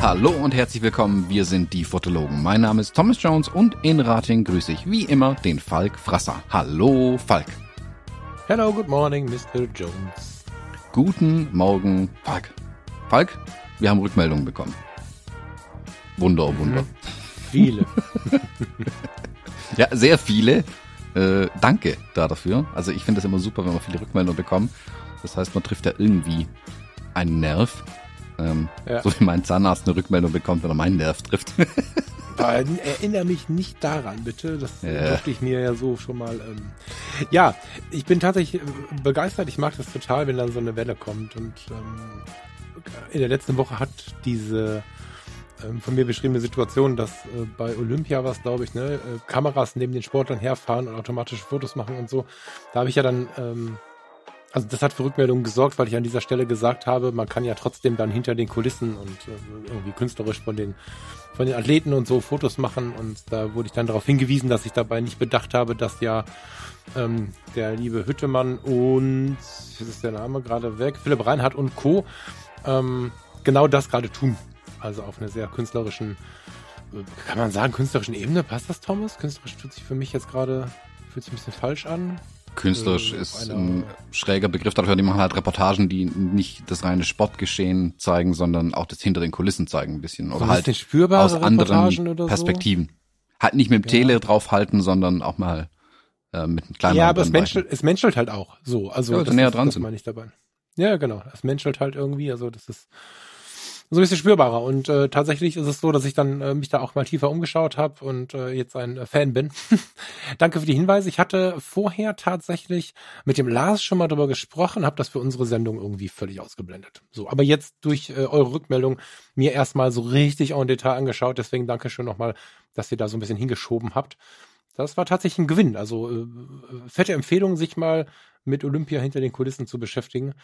Hallo und herzlich willkommen, wir sind die Fotologen. Mein Name ist Thomas Jones und in Rating grüße ich wie immer den Falk Frasser. Hallo Falk. Hello, good morning, Mr. Jones. Guten Morgen, Falk. Falk, wir haben Rückmeldungen bekommen. Wunder, oh Wunder. Viele. ja, sehr viele. Äh, danke da dafür. Also ich finde es immer super, wenn wir viele Rückmeldungen bekommen. Das heißt, man trifft ja irgendwie einen Nerv. Ähm, ja. So wie mein Zahnarzt eine Rückmeldung bekommt, wenn er meinen Nerv trifft. Erinnere mich nicht daran, bitte. Das ja. durfte ich mir ja so schon mal. Ähm ja, ich bin tatsächlich äh, begeistert. Ich mag das total, wenn dann so eine Welle kommt. Und ähm, in der letzten Woche hat diese von mir beschriebene Situation, dass äh, bei Olympia was, glaube ich, ne, äh, Kameras neben den Sportlern herfahren und automatische Fotos machen und so. Da habe ich ja dann ähm, also das hat für Rückmeldungen gesorgt, weil ich an dieser Stelle gesagt habe, man kann ja trotzdem dann hinter den Kulissen und äh, irgendwie künstlerisch von den von den Athleten und so Fotos machen und da wurde ich dann darauf hingewiesen, dass ich dabei nicht bedacht habe, dass ja ähm, der liebe Hüttemann und was ist der Name gerade weg, Philipp Reinhardt und Co. Ähm, genau das gerade tun. Also auf einer sehr künstlerischen, äh, kann man sagen, künstlerischen Ebene. Passt das, Thomas? Künstlerisch tut sich für mich jetzt gerade, fühlt sich ein bisschen falsch an. Künstlerisch äh, ist ein schräger Begriff dafür. Die machen halt Reportagen, die nicht das reine Sportgeschehen zeigen, sondern auch das hinter den Kulissen zeigen ein bisschen. Oder halt aus anderen Perspektiven. So? Halt nicht mit dem ja. Tele draufhalten, sondern auch mal äh, mit einem kleinen Ja, aber es menschelt, es menschelt halt auch so. Also ja, das näher dran das sind. meine ich dabei. Ja, genau. Es menschelt halt irgendwie. Also das ist so ein bisschen spürbarer. Und äh, tatsächlich ist es so, dass ich dann äh, mich da auch mal tiefer umgeschaut habe und äh, jetzt ein äh, Fan bin. Danke für die Hinweise. Ich hatte vorher tatsächlich mit dem Lars schon mal drüber gesprochen, habe das für unsere Sendung irgendwie völlig ausgeblendet. So, aber jetzt durch äh, eure Rückmeldung mir erstmal so richtig auch in Detail angeschaut. Deswegen danke schön nochmal, dass ihr da so ein bisschen hingeschoben habt. Das war tatsächlich ein Gewinn. Also äh, fette Empfehlung, sich mal mit Olympia hinter den Kulissen zu beschäftigen.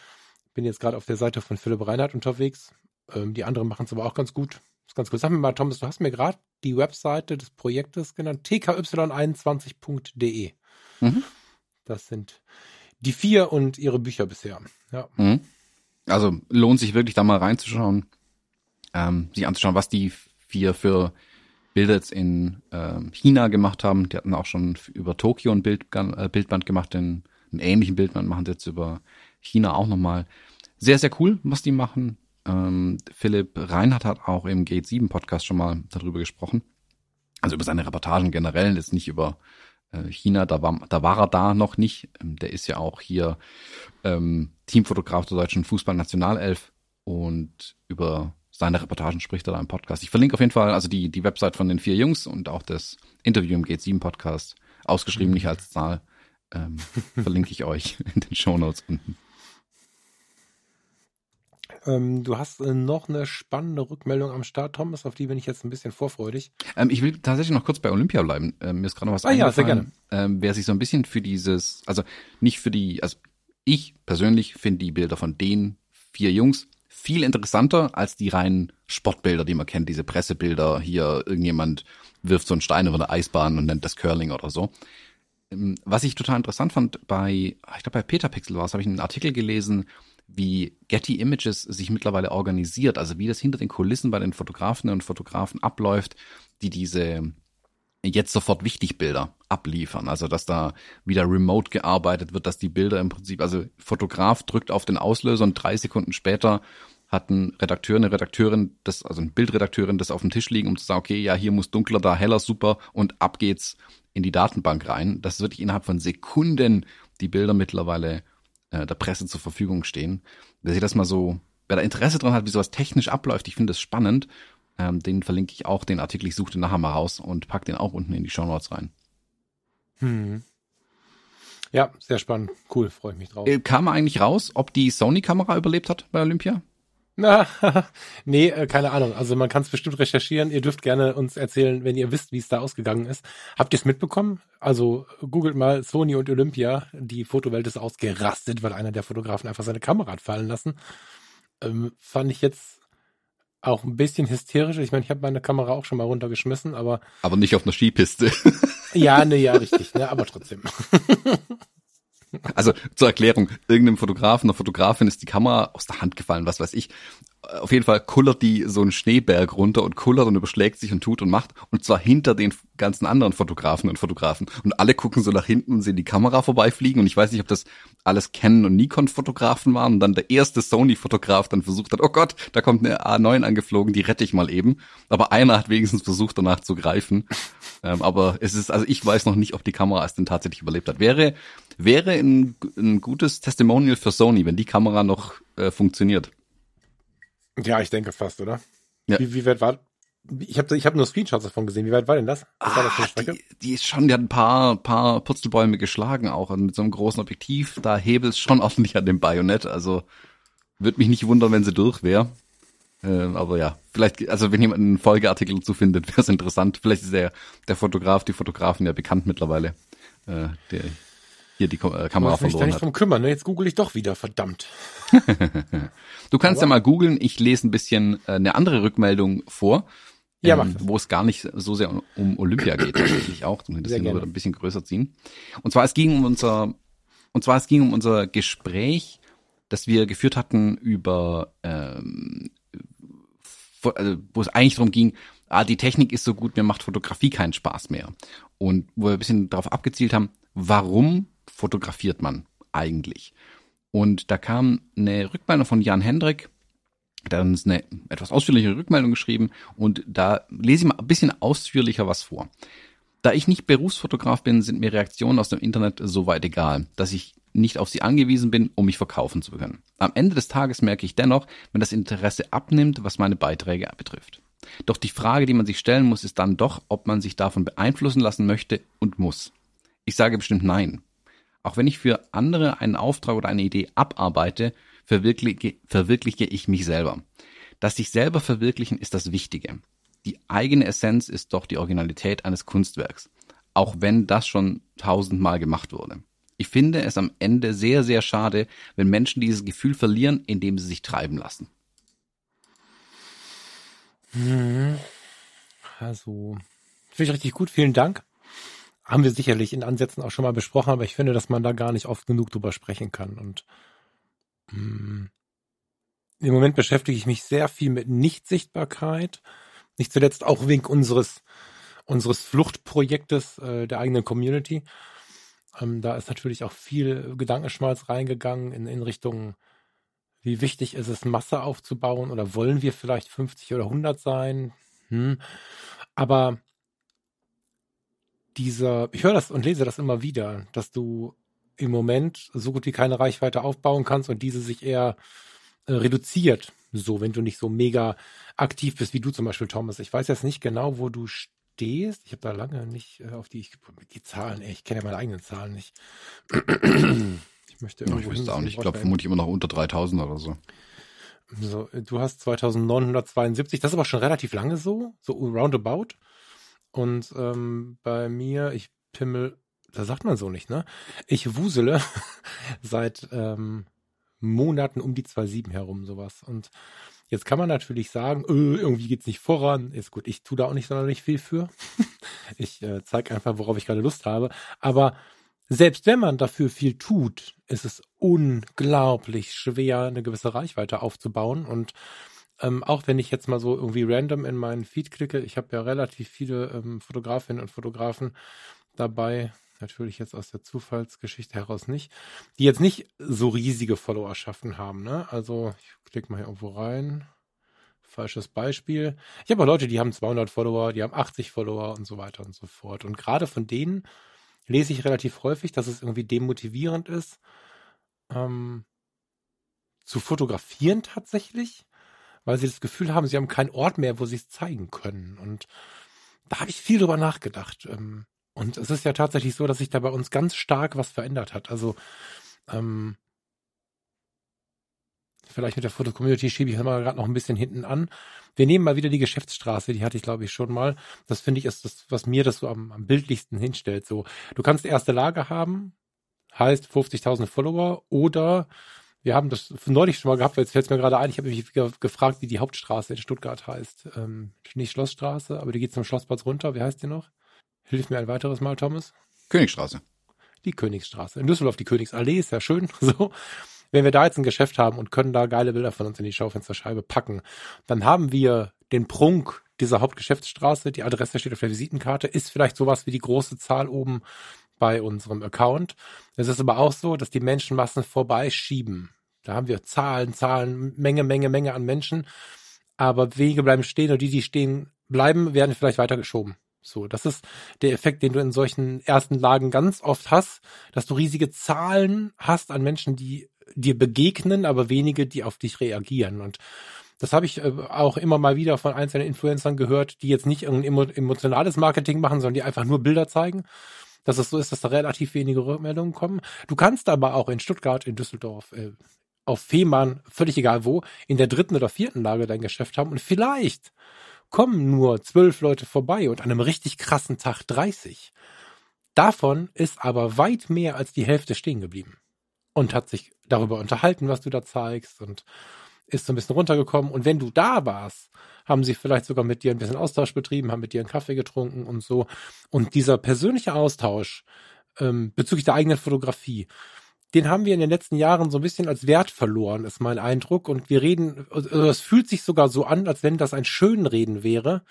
Bin jetzt gerade auf der Seite von Philipp Reinhardt unterwegs. Ähm, die anderen machen es aber auch ganz gut. Das ist ganz gut. Sag mir mal, Thomas, du hast mir gerade die Webseite des Projektes genannt, tky21.de. Mhm. Das sind die vier und ihre Bücher bisher. Ja. Mhm. Also lohnt sich wirklich da mal reinzuschauen, ähm, sich anzuschauen, was die vier für Bilder jetzt in ähm, China gemacht haben. Die hatten auch schon über Tokio ein Bild, äh, Bildband gemacht, den, einen ähnlichen Bildband machen sie jetzt über China auch nochmal. Sehr, sehr cool, was die machen. Ähm, Philipp Reinhardt hat auch im Gate 7 Podcast schon mal darüber gesprochen. Also über seine Reportagen generell, jetzt nicht über äh, China, da war, da war er da noch nicht. Ähm, der ist ja auch hier ähm, Teamfotograf der deutschen Fußballnationalelf und über seine Reportagen spricht er da im Podcast. Ich verlinke auf jeden Fall also die, die Website von den vier Jungs und auch das Interview im Gate 7 Podcast, ausgeschrieben, nicht als Zahl, ähm, verlinke ich euch in den Show Notes unten. Ähm, du hast äh, noch eine spannende Rückmeldung am Start, Thomas, auf die bin ich jetzt ein bisschen vorfreudig. Ähm, ich will tatsächlich noch kurz bei Olympia bleiben. Ähm, mir ist gerade noch was ah, eingefallen. Ja, sehr gerne. Ähm, wer sich so ein bisschen für dieses, also nicht für die, also ich persönlich finde die Bilder von den vier Jungs viel interessanter als die reinen Sportbilder, die man kennt, diese Pressebilder. Hier irgendjemand wirft so einen Stein über eine Eisbahn und nennt das Curling oder so. Ähm, was ich total interessant fand bei, ich glaube bei Peter Pixel war es, habe ich einen Artikel gelesen, wie Getty Images sich mittlerweile organisiert, also wie das hinter den Kulissen bei den Fotografinnen und Fotografen abläuft, die diese jetzt sofort wichtig Bilder abliefern. Also dass da wieder remote gearbeitet wird, dass die Bilder im Prinzip, also Fotograf drückt auf den Auslöser und drei Sekunden später hat ein Redakteur, eine Redakteurin, das, also eine Bildredakteurin, das auf dem Tisch liegen, um zu sagen, okay, ja, hier muss dunkler, da heller, super und ab geht's in die Datenbank rein. Das ist wirklich innerhalb von Sekunden die Bilder mittlerweile äh, der Presse zur Verfügung stehen. Wer sich das mal so, wer da Interesse dran hat, wie sowas technisch abläuft, ich finde das spannend, ähm, den verlinke ich auch, den Artikel, ich suchte nachher mal raus und pack den auch unten in die Show Notes rein. Hm. Ja, sehr spannend. Cool, freue ich mich drauf. Äh, kam eigentlich raus, ob die Sony-Kamera überlebt hat bei Olympia? Na, nee, äh, keine Ahnung. Also man kann es bestimmt recherchieren. Ihr dürft gerne uns erzählen, wenn ihr wisst, wie es da ausgegangen ist. Habt ihr es mitbekommen? Also googelt mal Sony und Olympia. Die Fotowelt ist ausgerastet, weil einer der Fotografen einfach seine Kamera hat fallen lassen. Ähm, fand ich jetzt auch ein bisschen hysterisch. Ich meine, ich habe meine Kamera auch schon mal runtergeschmissen, aber. Aber nicht auf einer Skipiste. ja, ne, ja, richtig, ne, aber trotzdem. Also zur Erklärung, irgendeinem Fotografen, einer Fotografin ist die Kamera aus der Hand gefallen, was weiß ich auf jeden Fall kullert die so einen Schneeberg runter und kullert und überschlägt sich und tut und macht. Und zwar hinter den ganzen anderen Fotografen und Fotografen. Und alle gucken so nach hinten und sehen die Kamera vorbeifliegen. Und ich weiß nicht, ob das alles Canon und Nikon Fotografen waren. Und dann der erste Sony Fotograf dann versucht hat, oh Gott, da kommt eine A9 angeflogen, die rette ich mal eben. Aber einer hat wenigstens versucht, danach zu greifen. Ähm, aber es ist, also ich weiß noch nicht, ob die Kamera es denn tatsächlich überlebt hat. Wäre, wäre ein, ein gutes Testimonial für Sony, wenn die Kamera noch äh, funktioniert. Ja, ich denke fast, oder? Ja. Wie, wie weit war, ich habe ich hab nur Screenshots davon gesehen. Wie weit war denn das? Was ah, war das für eine Strecke? Die, die, ist schon, die hat ein paar, paar Purzelbäume geschlagen auch. Also mit so einem großen Objektiv, da hebelt es schon ordentlich an dem Bajonett. Also würde mich nicht wundern, wenn sie durch wäre. Äh, aber ja, vielleicht, also wenn jemand einen Folgeartikel dazu findet, wäre es interessant. Vielleicht ist der, der Fotograf, die Fotografen ja bekannt mittlerweile, äh, der hier die äh, Kamera verloren hat. Ich nicht drum kümmern, ne? Jetzt google ich doch wieder, verdammt. du kannst Aber ja mal googeln, ich lese ein bisschen äh, eine andere Rückmeldung vor. Ja, ähm, wo es gar nicht so sehr um, um Olympia geht, tatsächlich auch. Das hier nur ein bisschen größer ziehen. Und zwar es ging um unser, und zwar es ging um unser Gespräch, das wir geführt hatten über, ähm, also, wo es eigentlich darum ging, ah, die Technik ist so gut, mir macht Fotografie keinen Spaß mehr. Und wo wir ein bisschen darauf abgezielt haben, warum fotografiert man eigentlich? Und da kam eine Rückmeldung von Jan Hendrik, der hat uns eine etwas ausführlichere Rückmeldung geschrieben und da lese ich mal ein bisschen ausführlicher was vor. Da ich nicht Berufsfotograf bin, sind mir Reaktionen aus dem Internet soweit egal, dass ich nicht auf sie angewiesen bin, um mich verkaufen zu können. Am Ende des Tages merke ich dennoch, wenn das Interesse abnimmt, was meine Beiträge betrifft. Doch die Frage, die man sich stellen muss, ist dann doch, ob man sich davon beeinflussen lassen möchte und muss. Ich sage bestimmt nein. Auch wenn ich für andere einen Auftrag oder eine Idee abarbeite, verwirkliche, verwirkliche ich mich selber. Das sich selber verwirklichen ist das Wichtige. Die eigene Essenz ist doch die Originalität eines Kunstwerks, auch wenn das schon tausendmal gemacht wurde. Ich finde es am Ende sehr, sehr schade, wenn Menschen dieses Gefühl verlieren, indem sie sich treiben lassen. Mhm. Also, finde ich richtig gut. Vielen Dank haben wir sicherlich in Ansätzen auch schon mal besprochen, aber ich finde, dass man da gar nicht oft genug drüber sprechen kann. Und mh, hm, im Moment beschäftige ich mich sehr viel mit Nichtsichtbarkeit. Nicht zuletzt auch wegen unseres, unseres Fluchtprojektes äh, der eigenen Community. Ähm, da ist natürlich auch viel Gedankenschmalz reingegangen in, in Richtung, wie wichtig ist es, Masse aufzubauen oder wollen wir vielleicht 50 oder 100 sein? Hm. Aber dieser, ich höre das und lese das immer wieder, dass du im Moment so gut wie keine Reichweite aufbauen kannst und diese sich eher äh, reduziert. So, wenn du nicht so mega aktiv bist wie du zum Beispiel, Thomas. Ich weiß jetzt nicht genau, wo du stehst. Ich habe da lange nicht äh, auf die, ich, die Zahlen, ey, ich kenne ja meine eigenen Zahlen nicht. ich möchte irgendwo. Ich wüsste auch nicht. Ich glaube vermutlich immer noch unter 3000 oder so. So, du hast 2972, das ist aber schon relativ lange so, so roundabout. Und ähm, bei mir, ich pimmel, da sagt man so nicht, ne? Ich wusele seit ähm, Monaten um die 2,7 herum, sowas. Und jetzt kann man natürlich sagen, öh, irgendwie geht's nicht voran. Ist gut, ich tue da auch nicht sonderlich viel für. ich äh, zeige einfach, worauf ich gerade Lust habe. Aber selbst wenn man dafür viel tut, ist es unglaublich schwer, eine gewisse Reichweite aufzubauen. Und ähm, auch wenn ich jetzt mal so irgendwie random in meinen Feed klicke, ich habe ja relativ viele ähm, Fotografinnen und Fotografen dabei, natürlich jetzt aus der Zufallsgeschichte heraus nicht, die jetzt nicht so riesige Followerschaften haben. Ne? Also ich klicke mal hier irgendwo rein. Falsches Beispiel. Ich habe auch Leute, die haben 200 Follower, die haben 80 Follower und so weiter und so fort. Und gerade von denen lese ich relativ häufig, dass es irgendwie demotivierend ist, ähm, zu fotografieren tatsächlich, weil sie das Gefühl haben, sie haben keinen Ort mehr, wo sie es zeigen können. Und da habe ich viel drüber nachgedacht. Ähm, und es ist ja tatsächlich so, dass sich da bei uns ganz stark was verändert hat. Also ähm, vielleicht mit der Foto-Community schiebe ich mal gerade noch ein bisschen hinten an. Wir nehmen mal wieder die Geschäftsstraße, die hatte ich glaube ich schon mal. Das finde ich ist das, was mir das so am, am bildlichsten hinstellt. So, du kannst erste Lage haben, heißt 50.000 Follower oder Wir haben das neulich schon mal gehabt, jetzt fällt es mir gerade ein, ich habe mich gefragt, wie die Hauptstraße in Stuttgart heißt. Ähm, nicht Schlossstraße, aber die geht zum Schlossplatz runter. Wie heißt die noch? Hilf mir ein weiteres Mal, Thomas. Königstraße. Die Königsstraße. In Düsseldorf die Königsallee, ist ja schön. So. Wenn wir da jetzt ein Geschäft haben und können da geile Bilder von uns in die Schaufensterscheibe packen, dann haben wir den Prunk dieser Hauptgeschäftsstraße. Die Adresse steht auf der Visitenkarte, ist vielleicht sowas wie die große Zahl oben bei unserem Account. Es ist aber auch so, dass die Menschenmassen vorbeischieben. Da haben wir Zahlen, Zahlen, Menge, Menge, Menge an Menschen. Aber wenige bleiben stehen und die, die stehen bleiben, werden vielleicht weitergeschoben. So, das ist der Effekt, den du in solchen ersten Lagen ganz oft hast, dass du riesige Zahlen hast an Menschen, die dir begegnen, aber wenige, die auf dich reagieren. Und das habe ich äh, auch immer mal wieder von einzelnen Influencern gehört, die jetzt nicht irgendein emotionales Marketing machen, sondern die einfach nur Bilder zeigen. Dass es so ist, dass da relativ wenige Rückmeldungen kommen. Du kannst aber auch in Stuttgart, in Düsseldorf, äh, auf Fehmarn, völlig egal wo, in der dritten oder vierten Lage dein Geschäft haben und vielleicht kommen nur zwölf Leute vorbei und an einem richtig krassen Tag 30. Davon ist aber weit mehr als die Hälfte stehen geblieben und hat sich darüber unterhalten, was du da zeigst und ist so ein bisschen runtergekommen. Und wenn du da warst, haben sie vielleicht sogar mit dir ein bisschen Austausch betrieben, haben mit dir einen Kaffee getrunken und so. Und dieser persönliche Austausch ähm, bezüglich der eigenen Fotografie, den haben wir in den letzten Jahren so ein bisschen als Wert verloren, ist mein Eindruck. Und wir reden, also es fühlt sich sogar so an, als wenn das ein Schönreden wäre.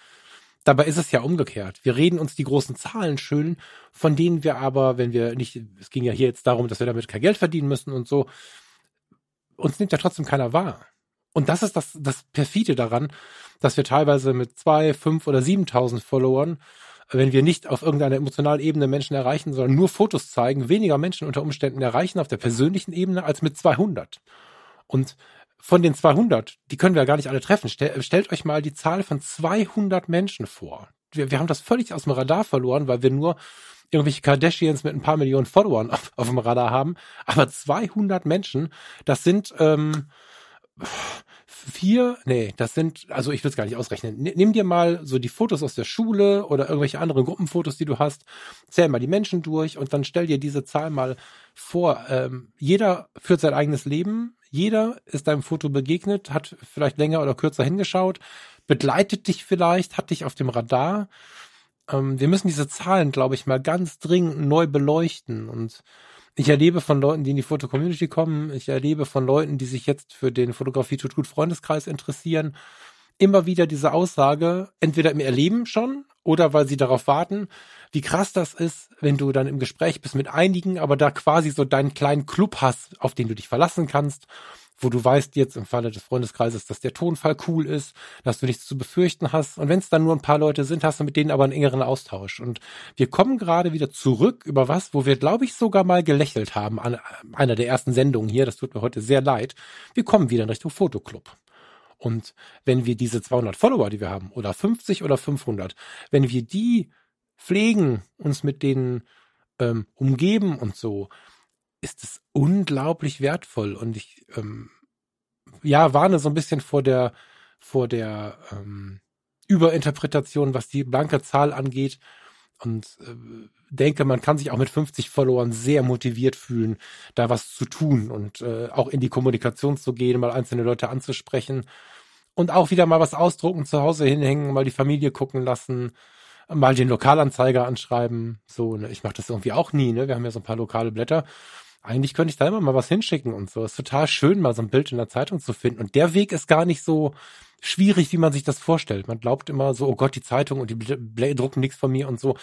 Dabei ist es ja umgekehrt. Wir reden uns die großen Zahlen schön, von denen wir aber, wenn wir nicht, es ging ja hier jetzt darum, dass wir damit kein Geld verdienen müssen und so, uns nimmt ja trotzdem keiner wahr. Und das ist das, das perfide daran, dass wir teilweise mit zwei, fünf oder siebentausend Followern, wenn wir nicht auf irgendeiner emotionalen Ebene Menschen erreichen, sondern nur Fotos zeigen, weniger Menschen unter Umständen erreichen auf der persönlichen Ebene als mit 200. Und von den 200, die können wir ja gar nicht alle treffen. Stel, stellt euch mal die Zahl von 200 Menschen vor. Wir, wir haben das völlig aus dem Radar verloren, weil wir nur irgendwelche Kardashians mit ein paar Millionen Followern auf, auf dem Radar haben. Aber 200 Menschen, das sind ähm, vier, nee, das sind, also ich will es gar nicht ausrechnen. Nimm dir mal so die Fotos aus der Schule oder irgendwelche anderen Gruppenfotos, die du hast, zähl mal die Menschen durch und dann stell dir diese Zahl mal vor. Ähm, jeder führt sein eigenes Leben, jeder ist deinem Foto begegnet, hat vielleicht länger oder kürzer hingeschaut, begleitet dich vielleicht, hat dich auf dem Radar. Ähm, wir müssen diese Zahlen, glaube ich, mal ganz dringend neu beleuchten und ich erlebe von Leuten, die in die Foto-Community kommen, ich erlebe von Leuten, die sich jetzt für den Fotografie tut gut Freundeskreis interessieren, immer wieder diese Aussage, entweder im Erleben schon oder weil sie darauf warten, wie krass das ist, wenn du dann im Gespräch bist mit einigen, aber da quasi so deinen kleinen Club hast, auf den du dich verlassen kannst wo du weißt jetzt im Falle des Freundeskreises, dass der Tonfall cool ist, dass du nichts zu befürchten hast. Und wenn es dann nur ein paar Leute sind, hast du mit denen aber einen engeren Austausch. Und wir kommen gerade wieder zurück über was, wo wir, glaube ich, sogar mal gelächelt haben an einer der ersten Sendungen hier. Das tut mir heute sehr leid. Wir kommen wieder in Richtung Fotoclub. Und wenn wir diese 200 Follower, die wir haben, oder 50 oder 500, wenn wir die pflegen, uns mit denen ähm, umgeben und so, ist es unglaublich wertvoll und ich ähm, ja warne so ein bisschen vor der vor der ähm, Überinterpretation, was die blanke Zahl angeht und äh, denke, man kann sich auch mit 50 Followern sehr motiviert fühlen, da was zu tun und äh, auch in die Kommunikation zu gehen, mal einzelne Leute anzusprechen und auch wieder mal was ausdrucken, zu Hause hinhängen, mal die Familie gucken lassen, mal den Lokalanzeiger anschreiben. So, ne? ich mache das irgendwie auch nie, ne? Wir haben ja so ein paar lokale Blätter eigentlich könnte ich da immer mal was hinschicken und so. Ist total schön, mal so ein Bild in der Zeitung zu finden. Und der Weg ist gar nicht so schwierig, wie man sich das vorstellt. Man glaubt immer so, oh Gott, die Zeitung und die Bl drucken nichts von mir und so.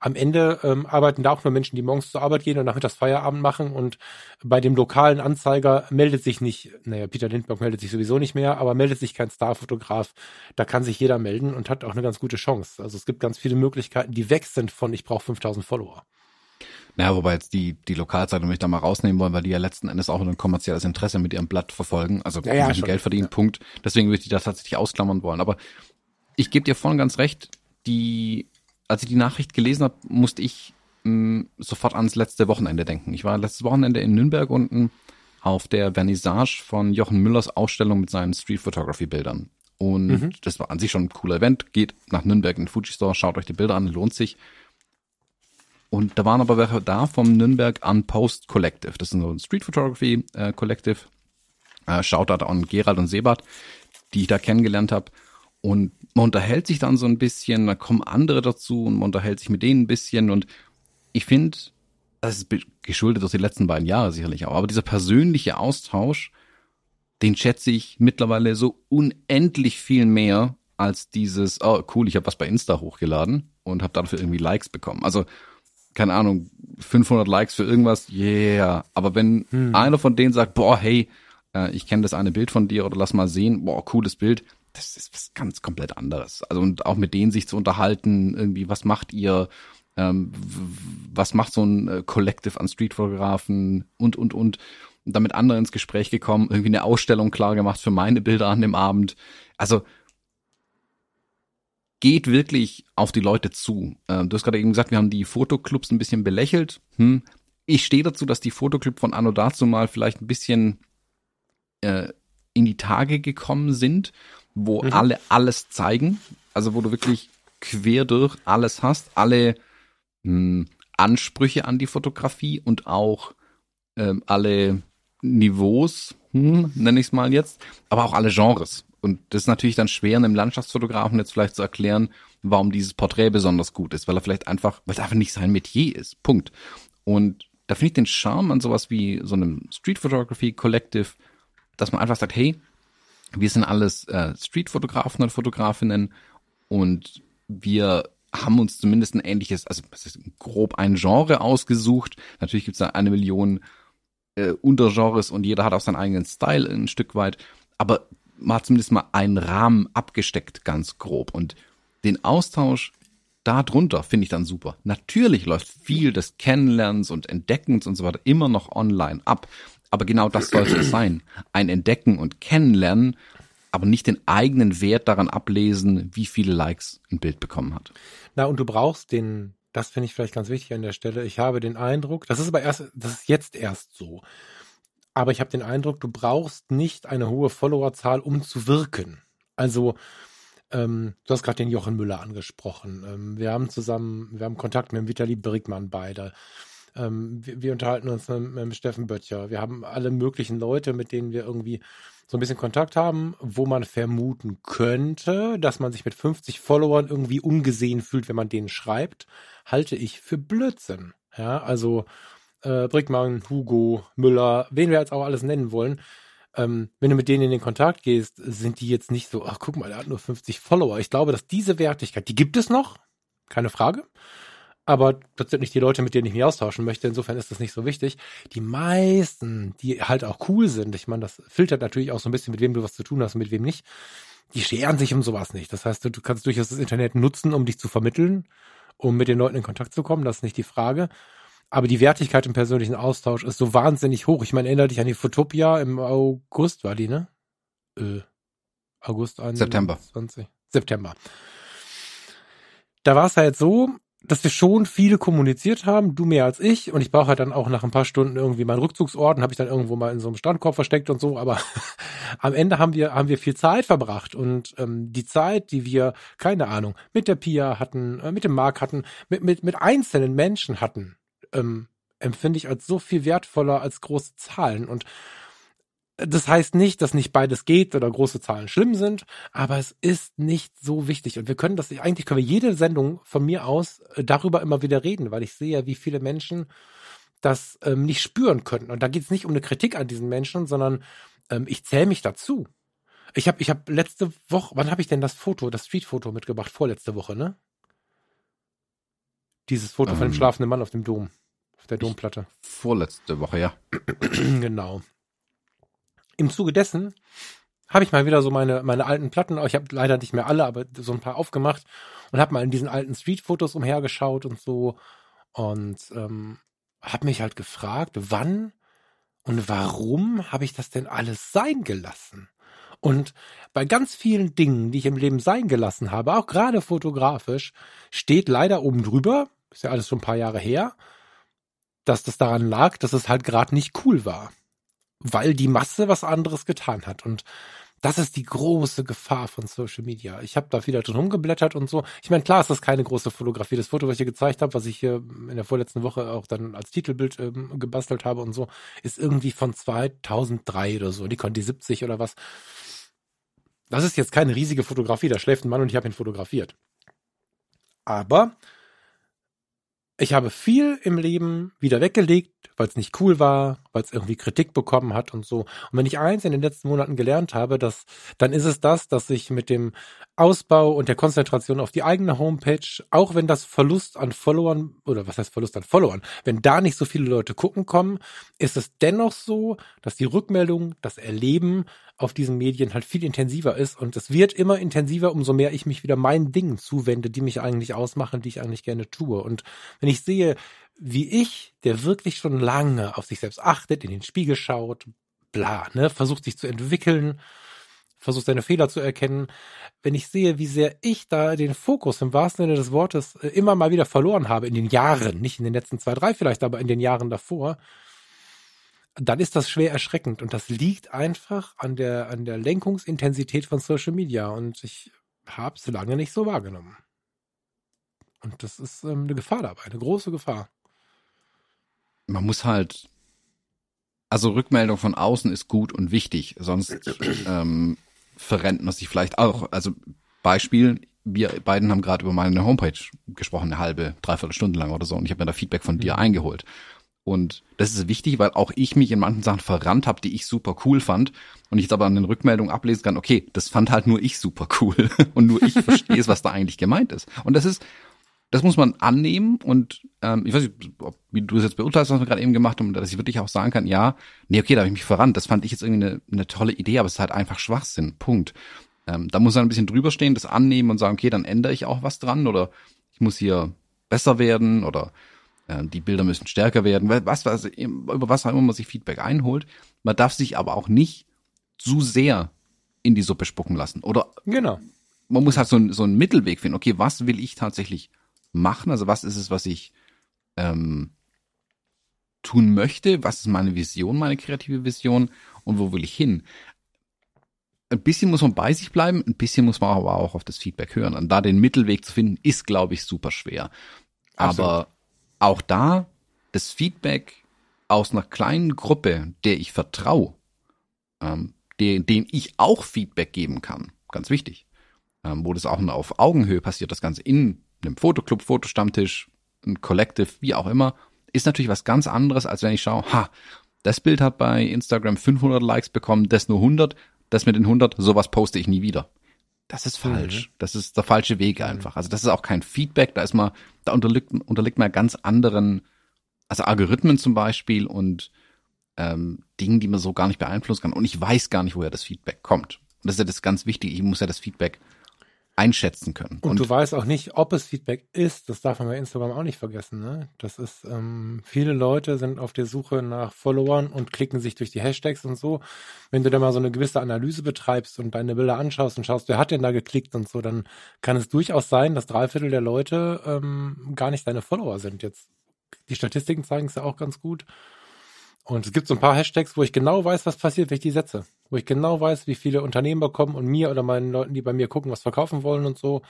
Am Ende ähm, arbeiten da auch nur Menschen, die morgens zur Arbeit gehen und nachmittags Feierabend machen. Und bei dem lokalen Anzeiger meldet sich nicht, naja, Peter Lindbergh meldet sich sowieso nicht mehr, aber meldet sich kein Starfotograf. Da kann sich jeder melden und hat auch eine ganz gute Chance. Also es gibt ganz viele Möglichkeiten, die weg sind von ich brauche 5000 Follower. Naja, wobei jetzt die, die Lokalzeitung mich da mal rausnehmen wollen, weil die ja letzten Endes auch ein kommerzielles Interesse mit ihrem Blatt verfolgen. Also ja, ja, Geld verdienen, ja. Punkt. Deswegen würde ich die da tatsächlich ausklammern wollen. Aber ich gebe dir vorhin ganz recht, die, als ich die Nachricht gelesen habe, musste ich mh, sofort ans letzte Wochenende denken. Ich war letztes Wochenende in Nürnberg unten auf der Vernissage von Jochen Müllers Ausstellung mit seinen Street Photography Bildern. Und mhm. das war an sich schon ein cooler Event. Geht nach Nürnberg in den Fuji Store, schaut euch die Bilder an, lohnt sich. Und da waren aber welche da vom Nürnberg Unpost Collective. Das ist so ein Street Photography äh, Collective. Äh, Shoutout an Gerald und Sebert, die ich da kennengelernt habe. Und man unterhält sich dann so ein bisschen, dann kommen andere dazu und man unterhält sich mit denen ein bisschen. Und ich finde, das ist geschuldet durch die letzten beiden Jahre sicherlich auch, aber dieser persönliche Austausch, den schätze ich mittlerweile so unendlich viel mehr als dieses, oh cool, ich habe was bei Insta hochgeladen und habe dafür irgendwie Likes bekommen. Also keine Ahnung, 500 Likes für irgendwas, yeah. Aber wenn hm. einer von denen sagt, boah, hey, äh, ich kenne das eine Bild von dir oder lass mal sehen, boah, cooles Bild, das ist was ganz komplett anderes. Also und auch mit denen sich zu unterhalten, irgendwie, was macht ihr, ähm, was macht so ein äh, Collective an Streetfotografen und, und, und. Und dann mit anderen ins Gespräch gekommen, irgendwie eine Ausstellung klar gemacht für meine Bilder an dem Abend. Also geht wirklich auf die Leute zu. Ähm, du hast gerade eben gesagt, wir haben die Fotoclubs ein bisschen belächelt. Hm. Ich stehe dazu, dass die Fotoclub von Anno dazu mal vielleicht ein bisschen äh, in die Tage gekommen sind, wo mhm. alle alles zeigen. Also wo du wirklich quer durch alles hast, alle mh, hm, Ansprüche an die Fotografie und auch ähm, alle Niveaus, hm, nenne ich es mal jetzt, aber auch alle Genres. Und das ist natürlich dann schwer, einem Landschaftsfotografen jetzt vielleicht zu erklären, warum dieses Porträt besonders gut ist, weil er vielleicht einfach, weil es einfach nicht sein Metier ist. Punkt. Und da finde ich den Charme an sowas wie so einem Street Photography Collective, dass man einfach sagt, hey, wir sind alles äh, Street-Fotografen und Fotografinnen und wir haben uns zumindest ein ähnliches, also grob ein Genre ausgesucht. Natürlich gibt es da eine Million äh, Untergenres und jeder hat auch seinen eigenen Style ein Stück weit. Aber man zumindest mal einen Rahmen abgesteckt, ganz grob. Und den Austausch da drunter finde ich dann super. Natürlich läuft viel des Kennenlernens und Entdeckens und so weiter immer noch online ab. Aber genau das sollte es sein. Ein Entdecken und Kennenlernen, aber nicht den eigenen Wert daran ablesen, wie viele Likes ein Bild bekommen hat. Na, und du brauchst den, das finde ich vielleicht ganz wichtig an der Stelle. Ich habe den Eindruck, das ist aber erst, das ist jetzt erst so. Aber ich habe den Eindruck, du brauchst nicht eine hohe Followerzahl, um zu wirken. Also, ähm, du hast gerade den Jochen Müller angesprochen. Ähm, wir haben zusammen, wir haben Kontakt mit dem Vitali Brickmann beide. Ähm, wir, wir, unterhalten uns mit, mit Steffen Böttcher. Wir haben alle möglichen Leute, mit denen wir irgendwie so ein bisschen Kontakt haben, wo man vermuten könnte, dass man sich mit 50 Followern irgendwie ungesehen fühlt, wenn man denen schreibt, halte ich für Blödsinn. Ja, also äh, Brickmann, Hugo, Müller, wen wir jetzt auch alles nennen wollen, ähm, wenn du mit denen in den Kontakt gehst, sind die jetzt nicht so, ach guck mal, er hat nur 50 Follower. Ich glaube, dass diese Wertigkeit, die gibt es noch, keine Frage. Aber das sind nicht die Leute, mit denen ich mich austauschen möchte. Insofern ist das nicht so wichtig. Die meisten, die halt auch cool sind, ich meine, das filtert natürlich auch so ein bisschen, mit wem du was zu tun hast und mit wem nicht, die scheren sich um sowas nicht. Das heißt, du, du kannst durchaus das Internet nutzen, um dich zu vermitteln, um mit den Leuten in Kontakt zu kommen. Das ist nicht die Frage. Aber die Wertigkeit im persönlichen Austausch ist so wahnsinnig hoch. Ich meine, erinnere dich an die Fotopia im August, war die, ne? Äh, August 21. September. September. Da war es halt so, dass wir schon viele kommuniziert haben, du mehr als ich, und ich brauche halt dann auch nach ein paar Stunden irgendwie meinen Rückzugsort und habe ich dann irgendwo mal in so einem Standkorb versteckt und so, aber am Ende haben wir haben wir viel Zeit verbracht und ähm, die Zeit, die wir keine Ahnung mit der Pia hatten, äh, mit dem Marc hatten, mit mit mit einzelnen Menschen hatten, ähm, empfinde ich als so viel wertvoller als große Zahlen. Und das heißt nicht, dass nicht beides geht oder große Zahlen schlimm sind, aber es ist nicht so wichtig. Und wir können das, eigentlich können wir jede Sendung von mir aus äh, darüber immer wieder reden, weil ich sehe, wie viele Menschen das ähm, nicht spüren könnten. Und da geht es nicht um eine Kritik an diesen Menschen, sondern ähm, ich zähle mich dazu. Ich habe ich hab letzte Woche, wann habe ich denn das Foto, das Streetfoto mitgebracht? Vorletzte Woche, ne? Dieses Foto ähm, von dem ähm. schlafenden Mann auf dem Dom. Auf der Domplatte. Vorletzte Woche, ja. genau. Im Zuge dessen habe ich mal wieder so meine, meine alten Platten, ich habe leider nicht mehr alle, aber so ein paar aufgemacht und habe mal in diesen alten Street-Fotos umhergeschaut und so und ähm, habe mich halt gefragt, wann und warum habe ich das denn alles sein gelassen? Und bei ganz vielen Dingen, die ich im Leben sein gelassen habe, auch gerade fotografisch, steht leider oben drüber, ist ja alles schon ein paar Jahre her, dass das daran lag, dass es halt gerade nicht cool war. Weil die Masse was anderes getan hat. Und Das ist die große Gefahr von Social Media. Ich habe da wieder drin rumgeblättert und so. Ich meine, klar ist das keine große Fotografie. Das Foto, was ich hier gezeigt habe, was ich hier in der vorletzten Woche auch dann als Titelbild ähm, gebastelt habe und so, ist irgendwie von 2003 oder so. Die Conti 70 oder was. Das ist jetzt keine riesige Fotografie. Da schläft ein Mann und ich habe ihn fotografiert. Aber ich habe viel im Leben wieder weggelegt, weil es nicht cool war, weil es irgendwie Kritik bekommen hat und so. Und wenn ich eins in den letzten Monaten gelernt habe, dass, dann ist es das, dass ich mit dem Ausbau und der Konzentration auf die eigene Homepage, auch wenn das Verlust an Followern, oder was heißt Verlust an Followern, wenn da nicht so viele Leute gucken kommen, ist es dennoch so, dass die Rückmeldung, das Erleben auf diesen Medien halt viel intensiver ist und es wird immer intensiver, umso mehr ich mich wieder meinen Dingen zuwende, die mich eigentlich ausmachen, die ich eigentlich gerne tue. Und wenn ich sehe, wie ich, der wirklich schon lange auf sich selbst achtet, in den Spiegel schaut, bla, ne, versucht sich zu entwickeln, versucht seine Fehler zu erkennen. Wenn ich sehe, wie sehr ich da den Fokus im wahrsten Sinne des Wortes äh, immer mal wieder verloren habe in den Jahren, nicht in den letzten zwei, drei vielleicht, aber in den Jahren davor, dann ist das schwer erschreckend. Und das liegt einfach an der, an der Lenkungsintensität von Social Media. Und ich habe es lange nicht so wahrgenommen. Und das ist ähm, eine Gefahr dabei, eine große Gefahr man muss halt, also Rückmeldung von außen ist gut und wichtig, sonst ähm, verrennt man sich vielleicht auch. Also Beispiel, wir beiden haben gerade über meine Homepage gesprochen, eine halbe, dreiviertel Stunde lang oder so, und ich habe mir da Feedback von dir mhm. eingeholt. Und das ist wichtig, weil auch ich mich in manchen Sachen verrannt habe, die ich super cool fand. Und ich jetzt aber an den Rückmeldungen ablesen kann, okay, das fand halt nur ich super cool. und nur ich verstehe was da eigentlich gemeint ist. Und das ist, das muss man annehmen und ähm, ich weiß nicht, ob, wie du es jetzt beurteilst, was wir gerade eben gemacht haben, dass ich wirklich auch sagen kann, ja, nee, okay, da habe ich mich verrannt. Das fand ich jetzt irgendwie eine, eine tolle Idee, aber es ist halt einfach Schwachsinn. Punkt. Ähm, da muss man ein bisschen drüber stehen, das annehmen und sagen, okay, dann ändere ich auch was dran oder ich muss hier besser werden oder äh, die Bilder müssen stärker werden. Was, was, über was auch immer man sich Feedback einholt. Man darf sich aber auch nicht zu sehr in die Suppe spucken lassen. Oder genau. man muss halt so, so einen Mittelweg finden. Okay, was will ich tatsächlich machen? Also was ist es, was ich ähm, tun möchte? Was ist meine Vision, meine kreative Vision und wo will ich hin? Ein bisschen muss man bei sich bleiben, ein bisschen muss man aber auch auf das Feedback hören. Und da den Mittelweg zu finden, ist, glaube ich, super schwer. Absolut. Aber auch da das Feedback aus einer kleinen Gruppe, der ich vertraue, ähm, den, den ich auch Feedback geben kann, ganz wichtig, ähm, wo das auch auf Augenhöhe passiert, das Ganze in einem Fotoclub, Fotostammtisch, ein Collective, wie auch immer, ist natürlich was ganz anderes, als wenn ich schaue, ha, das Bild hat bei Instagram 500 Likes bekommen, das nur 100, das mit den 100, sowas poste ich nie wieder. Das ist falsch. Mhm. Das ist der falsche Weg mhm. einfach. Also das ist auch kein Feedback, da ist man, da unterliegt, unterliegt man ganz anderen, also Algorithmen zum Beispiel und ähm, Dingen, die man so gar nicht beeinflussen kann. Und ich weiß gar nicht, woher das Feedback kommt. Und das ist ja das ganz Wichtige. Ich muss ja das Feedback einschätzen können. Und, und, du weißt auch nicht, ob es Feedback ist. Das darf man bei Instagram auch nicht vergessen. Ne? Das ist, ähm, viele Leute sind auf der Suche nach Followern und klicken sich durch die Hashtags und so. Wenn du da mal so eine gewisse Analyse betreibst und deine Bilder anschaust und schaust, wer hat denn da geklickt und so, dann kann es durchaus sein, dass drei Viertel der Leute ähm, gar nicht deine Follower sind. Jetzt die Statistiken zeigen es ja auch ganz gut. Und es gibt so ein paar Hashtags, wo ich genau weiß, was passiert, wenn ich die setze. Wo ich genau weiß, wie viele Unternehmen bekommen und mir oder meinen Leuten, die bei mir gucken, was verkaufen wollen und so.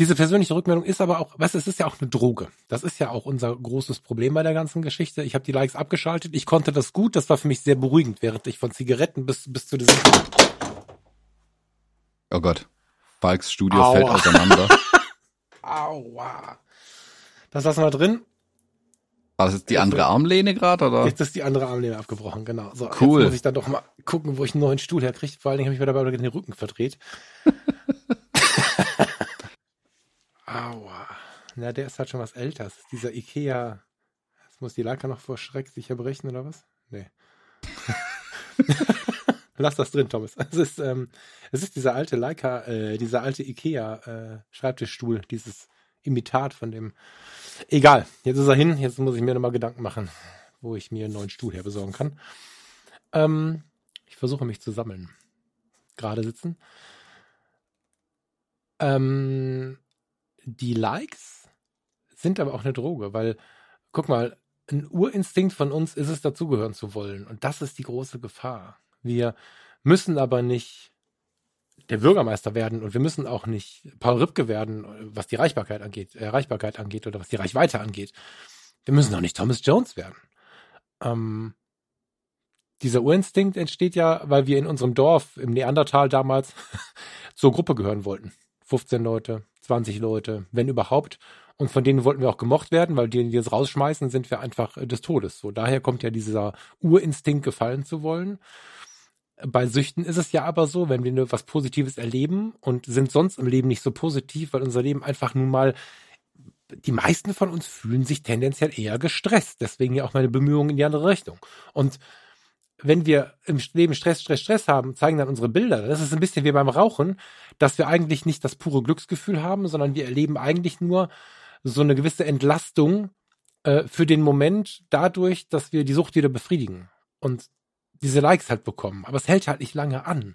Diese persönliche Rückmeldung ist aber auch, was, es ist ja auch eine Droge. Das ist ja auch unser großes Problem bei der ganzen Geschichte. Ich habe die Likes abgeschaltet. Ich konnte das gut. Das war für mich sehr beruhigend, während ich von Zigaretten bis, bis zu diesem. Oh Gott. Falks Studio Aua. fällt auseinander. Aua. Das lassen wir drin. War das jetzt die andere Armlehne gerade, oder? Jetzt ist die andere Armlehne abgebrochen, genau. So, cool. Jetzt muss ich dann doch mal gucken, wo ich einen neuen Stuhl herkriege. Vor allen Dingen habe ich mir dabei den Rücken verdreht. Aua. Na, der ist halt schon was älter. Das ist dieser Ikea. Jetzt muss die Leica noch vor Schreck sich erbrechen, oder was? Nee. Lass das drin, Thomas. Es ist, ähm, es ist dieser alte Leica, äh, dieser alte Ikea äh, Schreibtischstuhl, dieses Imitat von dem. Egal, jetzt ist er hin. Jetzt muss ich mir nochmal Gedanken machen, wo ich mir einen neuen Stuhl her besorgen kann. Ähm, ich versuche mich zu sammeln. Gerade sitzen. Ähm, die Likes sind aber auch eine Droge, weil, guck mal, ein Urinstinkt von uns ist es, dazugehören zu wollen. Und das ist die große Gefahr. Wir müssen aber nicht der Bürgermeister werden und wir müssen auch nicht Paul Ripke werden, was die Reichbarkeit angeht, Erreichbarkeit angeht oder was die Reichweite angeht. Wir müssen auch nicht Thomas Jones werden. Ähm, dieser Urinstinkt entsteht ja, weil wir in unserem Dorf im Neandertal damals zur Gruppe gehören wollten. 15 Leute, 20 Leute, wenn überhaupt. Und von denen wollten wir auch gemocht werden, weil die, die jetzt rausschmeißen, sind wir einfach des Todes. So, daher kommt ja dieser Urinstinkt, gefallen zu wollen. Bei Süchten ist es ja aber so, wenn wir nur was Positives erleben und sind sonst im Leben nicht so positiv, weil unser Leben einfach nun mal die meisten von uns fühlen sich tendenziell eher gestresst. Deswegen ja auch meine Bemühungen in die andere Richtung. Und wenn wir im Leben Stress, Stress, Stress haben, zeigen dann unsere Bilder. Das ist ein bisschen wie beim Rauchen, dass wir eigentlich nicht das pure Glücksgefühl haben, sondern wir erleben eigentlich nur so eine gewisse Entlastung äh, für den Moment dadurch, dass wir die Sucht wieder befriedigen und diese Likes halt bekommen. Aber es hält halt nicht lange an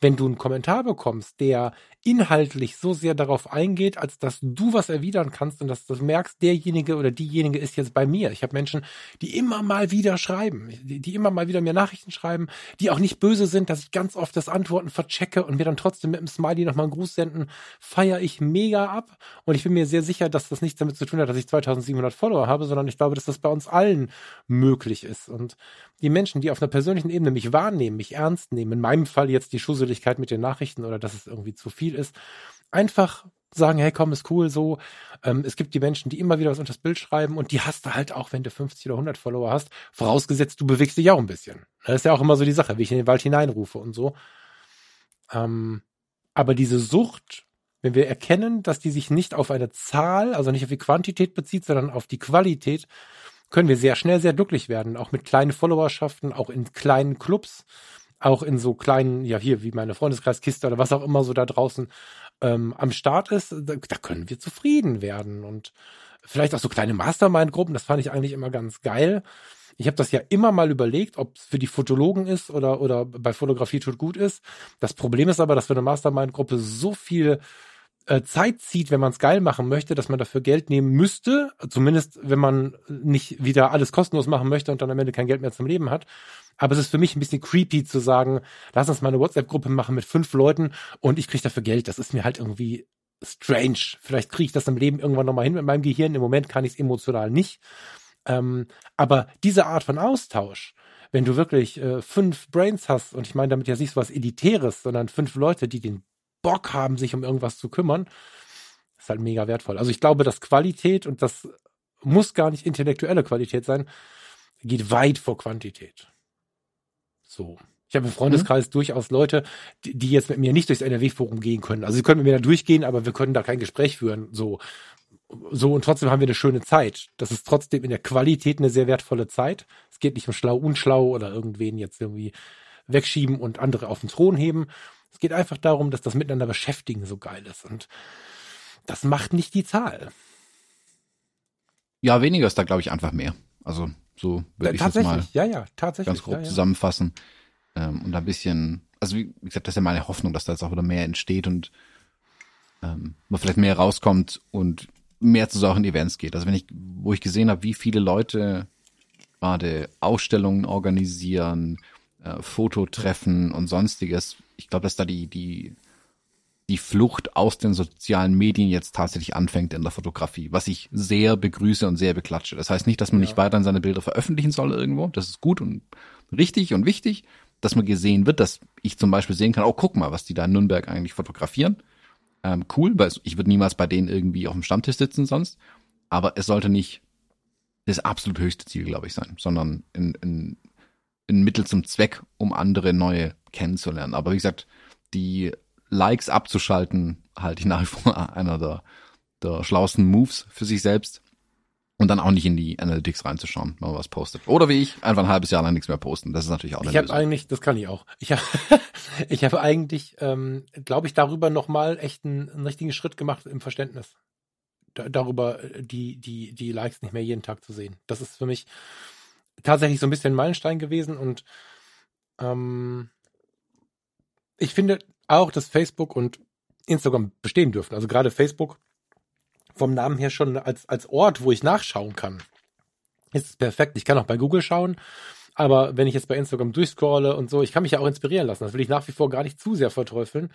wenn du einen Kommentar bekommst, der inhaltlich so sehr darauf eingeht, als dass du was erwidern kannst und dass du merkst, derjenige oder diejenige ist jetzt bei mir. Ich habe Menschen, die immer mal wieder schreiben, die, die, immer mal wieder mir Nachrichten schreiben, die auch nicht böse sind, dass ich ganz oft das Antworten verchecke und mir dann trotzdem mit dem Smiley nochmal einen Gruß senden, feiere ich mega ab. Und ich bin mir sehr sicher, dass das nichts damit zu tun hat, dass ich 2700 Follower habe, sondern ich glaube, dass das bei uns allen möglich ist. Und die Menschen, die auf einer persönlichen Ebene mich wahrnehmen, mich ernst nehmen, in meinem Fall jetzt die Schusseligkeit mit den Nachrichten oder dass es irgendwie zu viel ist, einfach sagen, hey komm, ist cool so. Ähm, es gibt die Menschen, die immer wieder was unter das Bild schreiben und die hast du halt auch, wenn du 50 oder 100 Follower hast, vorausgesetzt, du bewegst dich auch ein bisschen. Das ist ja auch immer so die Sache, wie ich in den Wald hineinrufe und so. Ähm, aber diese Sucht, wenn wir erkennen, dass die sich nicht auf eine Zahl, also nicht auf die Quantität bezieht, sondern auf die Qualität, können wir sehr schnell sehr glücklich werden, auch mit kleinen Followerschaften, auch in kleinen Clubs, auch in so kleinen, ja hier wie meine Freundeskreiskiste oder was auch immer so da draußen ähm, am Start ist, da, da können wir zufrieden werden und vielleicht auch so kleine Mastermind-Gruppen, das fand ich eigentlich immer ganz geil. Ich habe das ja immer mal überlegt, ob es für die Fotologen ist oder, oder bei Fotografie tut gut ist. Das Problem ist aber, dass für eine Mastermind-Gruppe so viel Zeit zieht, wenn man es geil machen möchte, dass man dafür Geld nehmen müsste, zumindest wenn man nicht wieder alles kostenlos machen möchte und dann am Ende kein Geld mehr zum Leben hat. Aber es ist für mich ein bisschen creepy zu sagen, lass uns mal eine WhatsApp-Gruppe machen mit fünf Leuten und ich kriege dafür Geld. Das ist mir halt irgendwie strange. Vielleicht kriege ich das im Leben irgendwann nochmal hin mit meinem Gehirn. Im Moment kann ich es emotional nicht. Ähm, aber diese Art von Austausch, wenn du wirklich äh, fünf Brains hast, und ich meine damit ja nicht so was Elitäres, sondern fünf Leute, die den Bock haben, sich um irgendwas zu kümmern, ist halt mega wertvoll. Also ich glaube, dass Qualität und das muss gar nicht intellektuelle Qualität sein, geht weit vor Quantität. So. Ich habe im Freundeskreis mhm. durchaus Leute, die, die, jetzt mit mir nicht durchs NRW-Forum gehen können. Also sie können mit mir da durchgehen, aber wir können da kein Gespräch führen. So. So, und trotzdem haben wir eine schöne Zeit. Das ist trotzdem in der Qualität eine sehr wertvolle Zeit. Es geht nicht um schlau, unschlau oder irgendwen jetzt irgendwie wegschieben und andere auf den Thron heben, es geht einfach darum, dass das Miteinander beschäftigen so geil ist. Und das macht nicht die Zahl. Ja, weniger ist da, glaube ich, einfach mehr. Also so würde ich das mal ja, ja, tatsächlich, ganz grob ja, zusammenfassen. Ähm, und ein bisschen, also wie gesagt, das ist ja meine Hoffnung, dass da jetzt auch wieder mehr entsteht und ähm, man vielleicht mehr rauskommt und mehr zu solchen Events geht. Also wenn ich, wo ich gesehen habe, wie viele Leute gerade Ausstellungen organisieren, äh, Fototreffen und sonstiges. Ich glaube, dass da die, die, die Flucht aus den sozialen Medien jetzt tatsächlich anfängt in der Fotografie, was ich sehr begrüße und sehr beklatsche. Das heißt nicht, dass man ja. nicht weiterhin seine Bilder veröffentlichen soll irgendwo. Das ist gut und richtig und wichtig, dass man gesehen wird, dass ich zum Beispiel sehen kann, oh, guck mal, was die da in Nürnberg eigentlich fotografieren. Ähm, cool, weil ich würde niemals bei denen irgendwie auf dem Stammtisch sitzen sonst. Aber es sollte nicht das absolut höchste Ziel, glaube ich, sein, sondern in, in ein Mittel zum Zweck, um andere neue kennenzulernen. Aber wie gesagt, die Likes abzuschalten, halte ich nach wie vor einer der, der schlauesten Moves für sich selbst. Und dann auch nicht in die Analytics reinzuschauen, wenn man was postet. Oder wie ich, einfach ein halbes Jahr lang nichts mehr posten. Das ist natürlich auch eine Ich habe eigentlich, das kann ich auch. Ich habe ich hab eigentlich, ähm, glaube ich, darüber nochmal echt einen, einen richtigen Schritt gemacht im Verständnis. Da, darüber die, die, die Likes nicht mehr jeden Tag zu sehen. Das ist für mich, tatsächlich so ein bisschen Meilenstein gewesen und ähm, ich finde auch, dass Facebook und Instagram bestehen dürfen. Also gerade Facebook vom Namen her schon als, als Ort, wo ich nachschauen kann. Ist perfekt. Ich kann auch bei Google schauen, Aber wenn ich jetzt bei Instagram durchscrolle und so, ich kann mich ja auch inspirieren lassen. Das will ich nach wie vor gar nicht zu sehr verteufeln.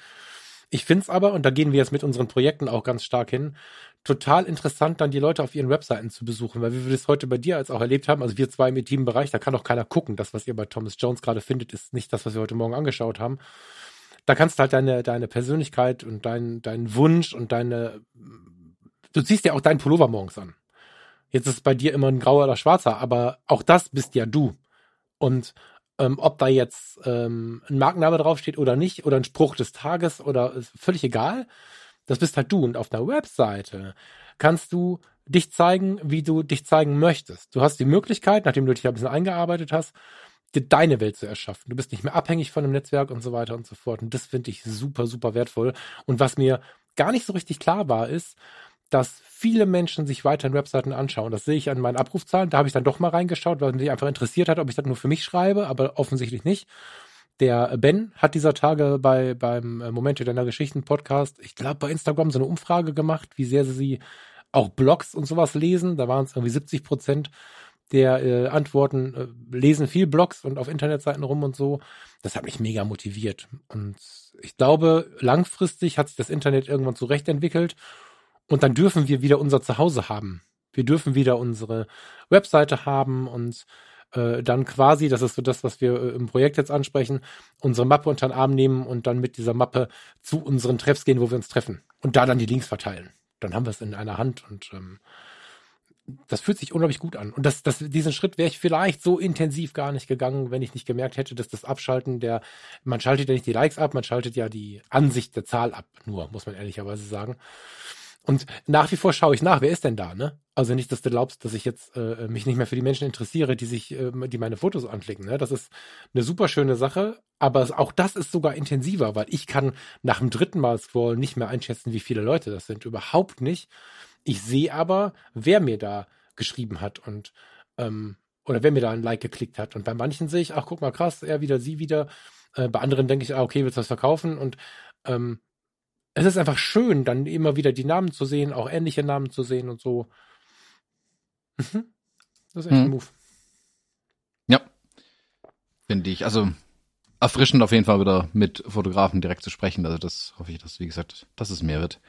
Ich finde es aber, und da gehen wir jetzt mit unseren Projekten auch ganz stark hin, total interessant, dann die Leute auf ihren Webseiten zu besuchen, weil wir das heute bei dir als auch erlebt haben, also wir zwei im intimen Bereich, da kann auch keiner gucken. Das, was ihr bei Thomas Jones gerade findet, ist nicht das, was wir heute Morgen angeschaut haben. Da kannst du halt deine, deine Persönlichkeit und deinen deinen Wunsch und deine, du ziehst ja auch deinen Pullover morgens an. Jetzt ist es bei dir immer ein grauer oder schwarzer, aber auch das bist ja du. Und ähm, ob da jetzt ähm, ein Markenname draufsteht oder nicht, oder ein Spruch des Tages oder ist völlig egal. Das bist halt du. Und auf einer Webseite kannst du dich zeigen, wie du dich zeigen möchtest. Du hast die Möglichkeit, nachdem du dich ein bisschen eingearbeitet hast, dir deine Welt zu erschaffen. Du bist nicht mehr abhängig von einem Netzwerk und so weiter und so fort. Und das finde ich super, super wertvoll. Und was mir gar nicht so richtig klar war, ist, dass viele Menschen sich weiterhin Webseiten anschauen. Das sehe ich an meinen Abrufzahlen. Da habe ich dann doch mal reingeschaut, weil mich einfach interessiert hat, ob ich das nur für mich schreibe, aber offensichtlich nicht. Der Ben hat dieser Tage bei beim äh, Momente deiner Geschichten Podcast, ich glaube bei Instagram so eine Umfrage gemacht, wie sehr sie auch Blogs und sowas lesen. Da waren es irgendwie 70 Prozent der äh, Antworten äh, lesen viel Blogs und auf Internetseiten rum und so. Das hat mich mega motiviert. Und ich glaube, langfristig hat sich das Internet irgendwann zurechtentwickelt und dann dürfen wir wieder unser Zuhause haben. Wir dürfen wieder unsere Webseite haben und äh, dann quasi, das ist so das, was wir äh, im Projekt jetzt ansprechen, unsere Mappe unter den Arm nehmen und dann mit dieser Mappe zu unseren Treffs gehen, wo wir uns treffen und da dann die Links verteilen. Dann haben wir es in einer Hand und ähm, das fühlt sich unglaublich gut an. Und das, das, diesen Schritt wäre ich vielleicht so intensiv gar nicht gegangen, wenn ich nicht gemerkt hätte, dass das Abschalten der, man schaltet ja nicht die Likes ab, man schaltet ja die Ansicht der Zahl ab, nur, muss man ehrlicherweise sagen. Und nach wie vor schaue ich nach, wer ist denn da, ne? Also nicht, dass du glaubst, dass ich jetzt äh, mich nicht mehr für die Menschen interessiere, die sich, äh, die meine Fotos anklicken. Ne? Das ist eine super schöne Sache, aber auch das ist sogar intensiver, weil ich kann nach dem dritten Mal scrollen nicht mehr einschätzen, wie viele Leute das sind. Überhaupt nicht. Ich sehe aber, wer mir da geschrieben hat und ähm, oder wer mir da ein Like geklickt hat. Und bei manchen sehe ich, ach guck mal krass, er wieder, sie wieder. Äh, bei anderen denke ich, ah, okay, willst du was verkaufen? Und ähm, es ist einfach schön, dann immer wieder die Namen zu sehen, auch ähnliche Namen zu sehen und so. Mhm. Das ist echt mhm. ein Move. Ja. Finde ich. Also erfrischend auf jeden Fall wieder mit Fotografen direkt zu sprechen. Also das hoffe ich, dass, wie gesagt, dass es mehr wird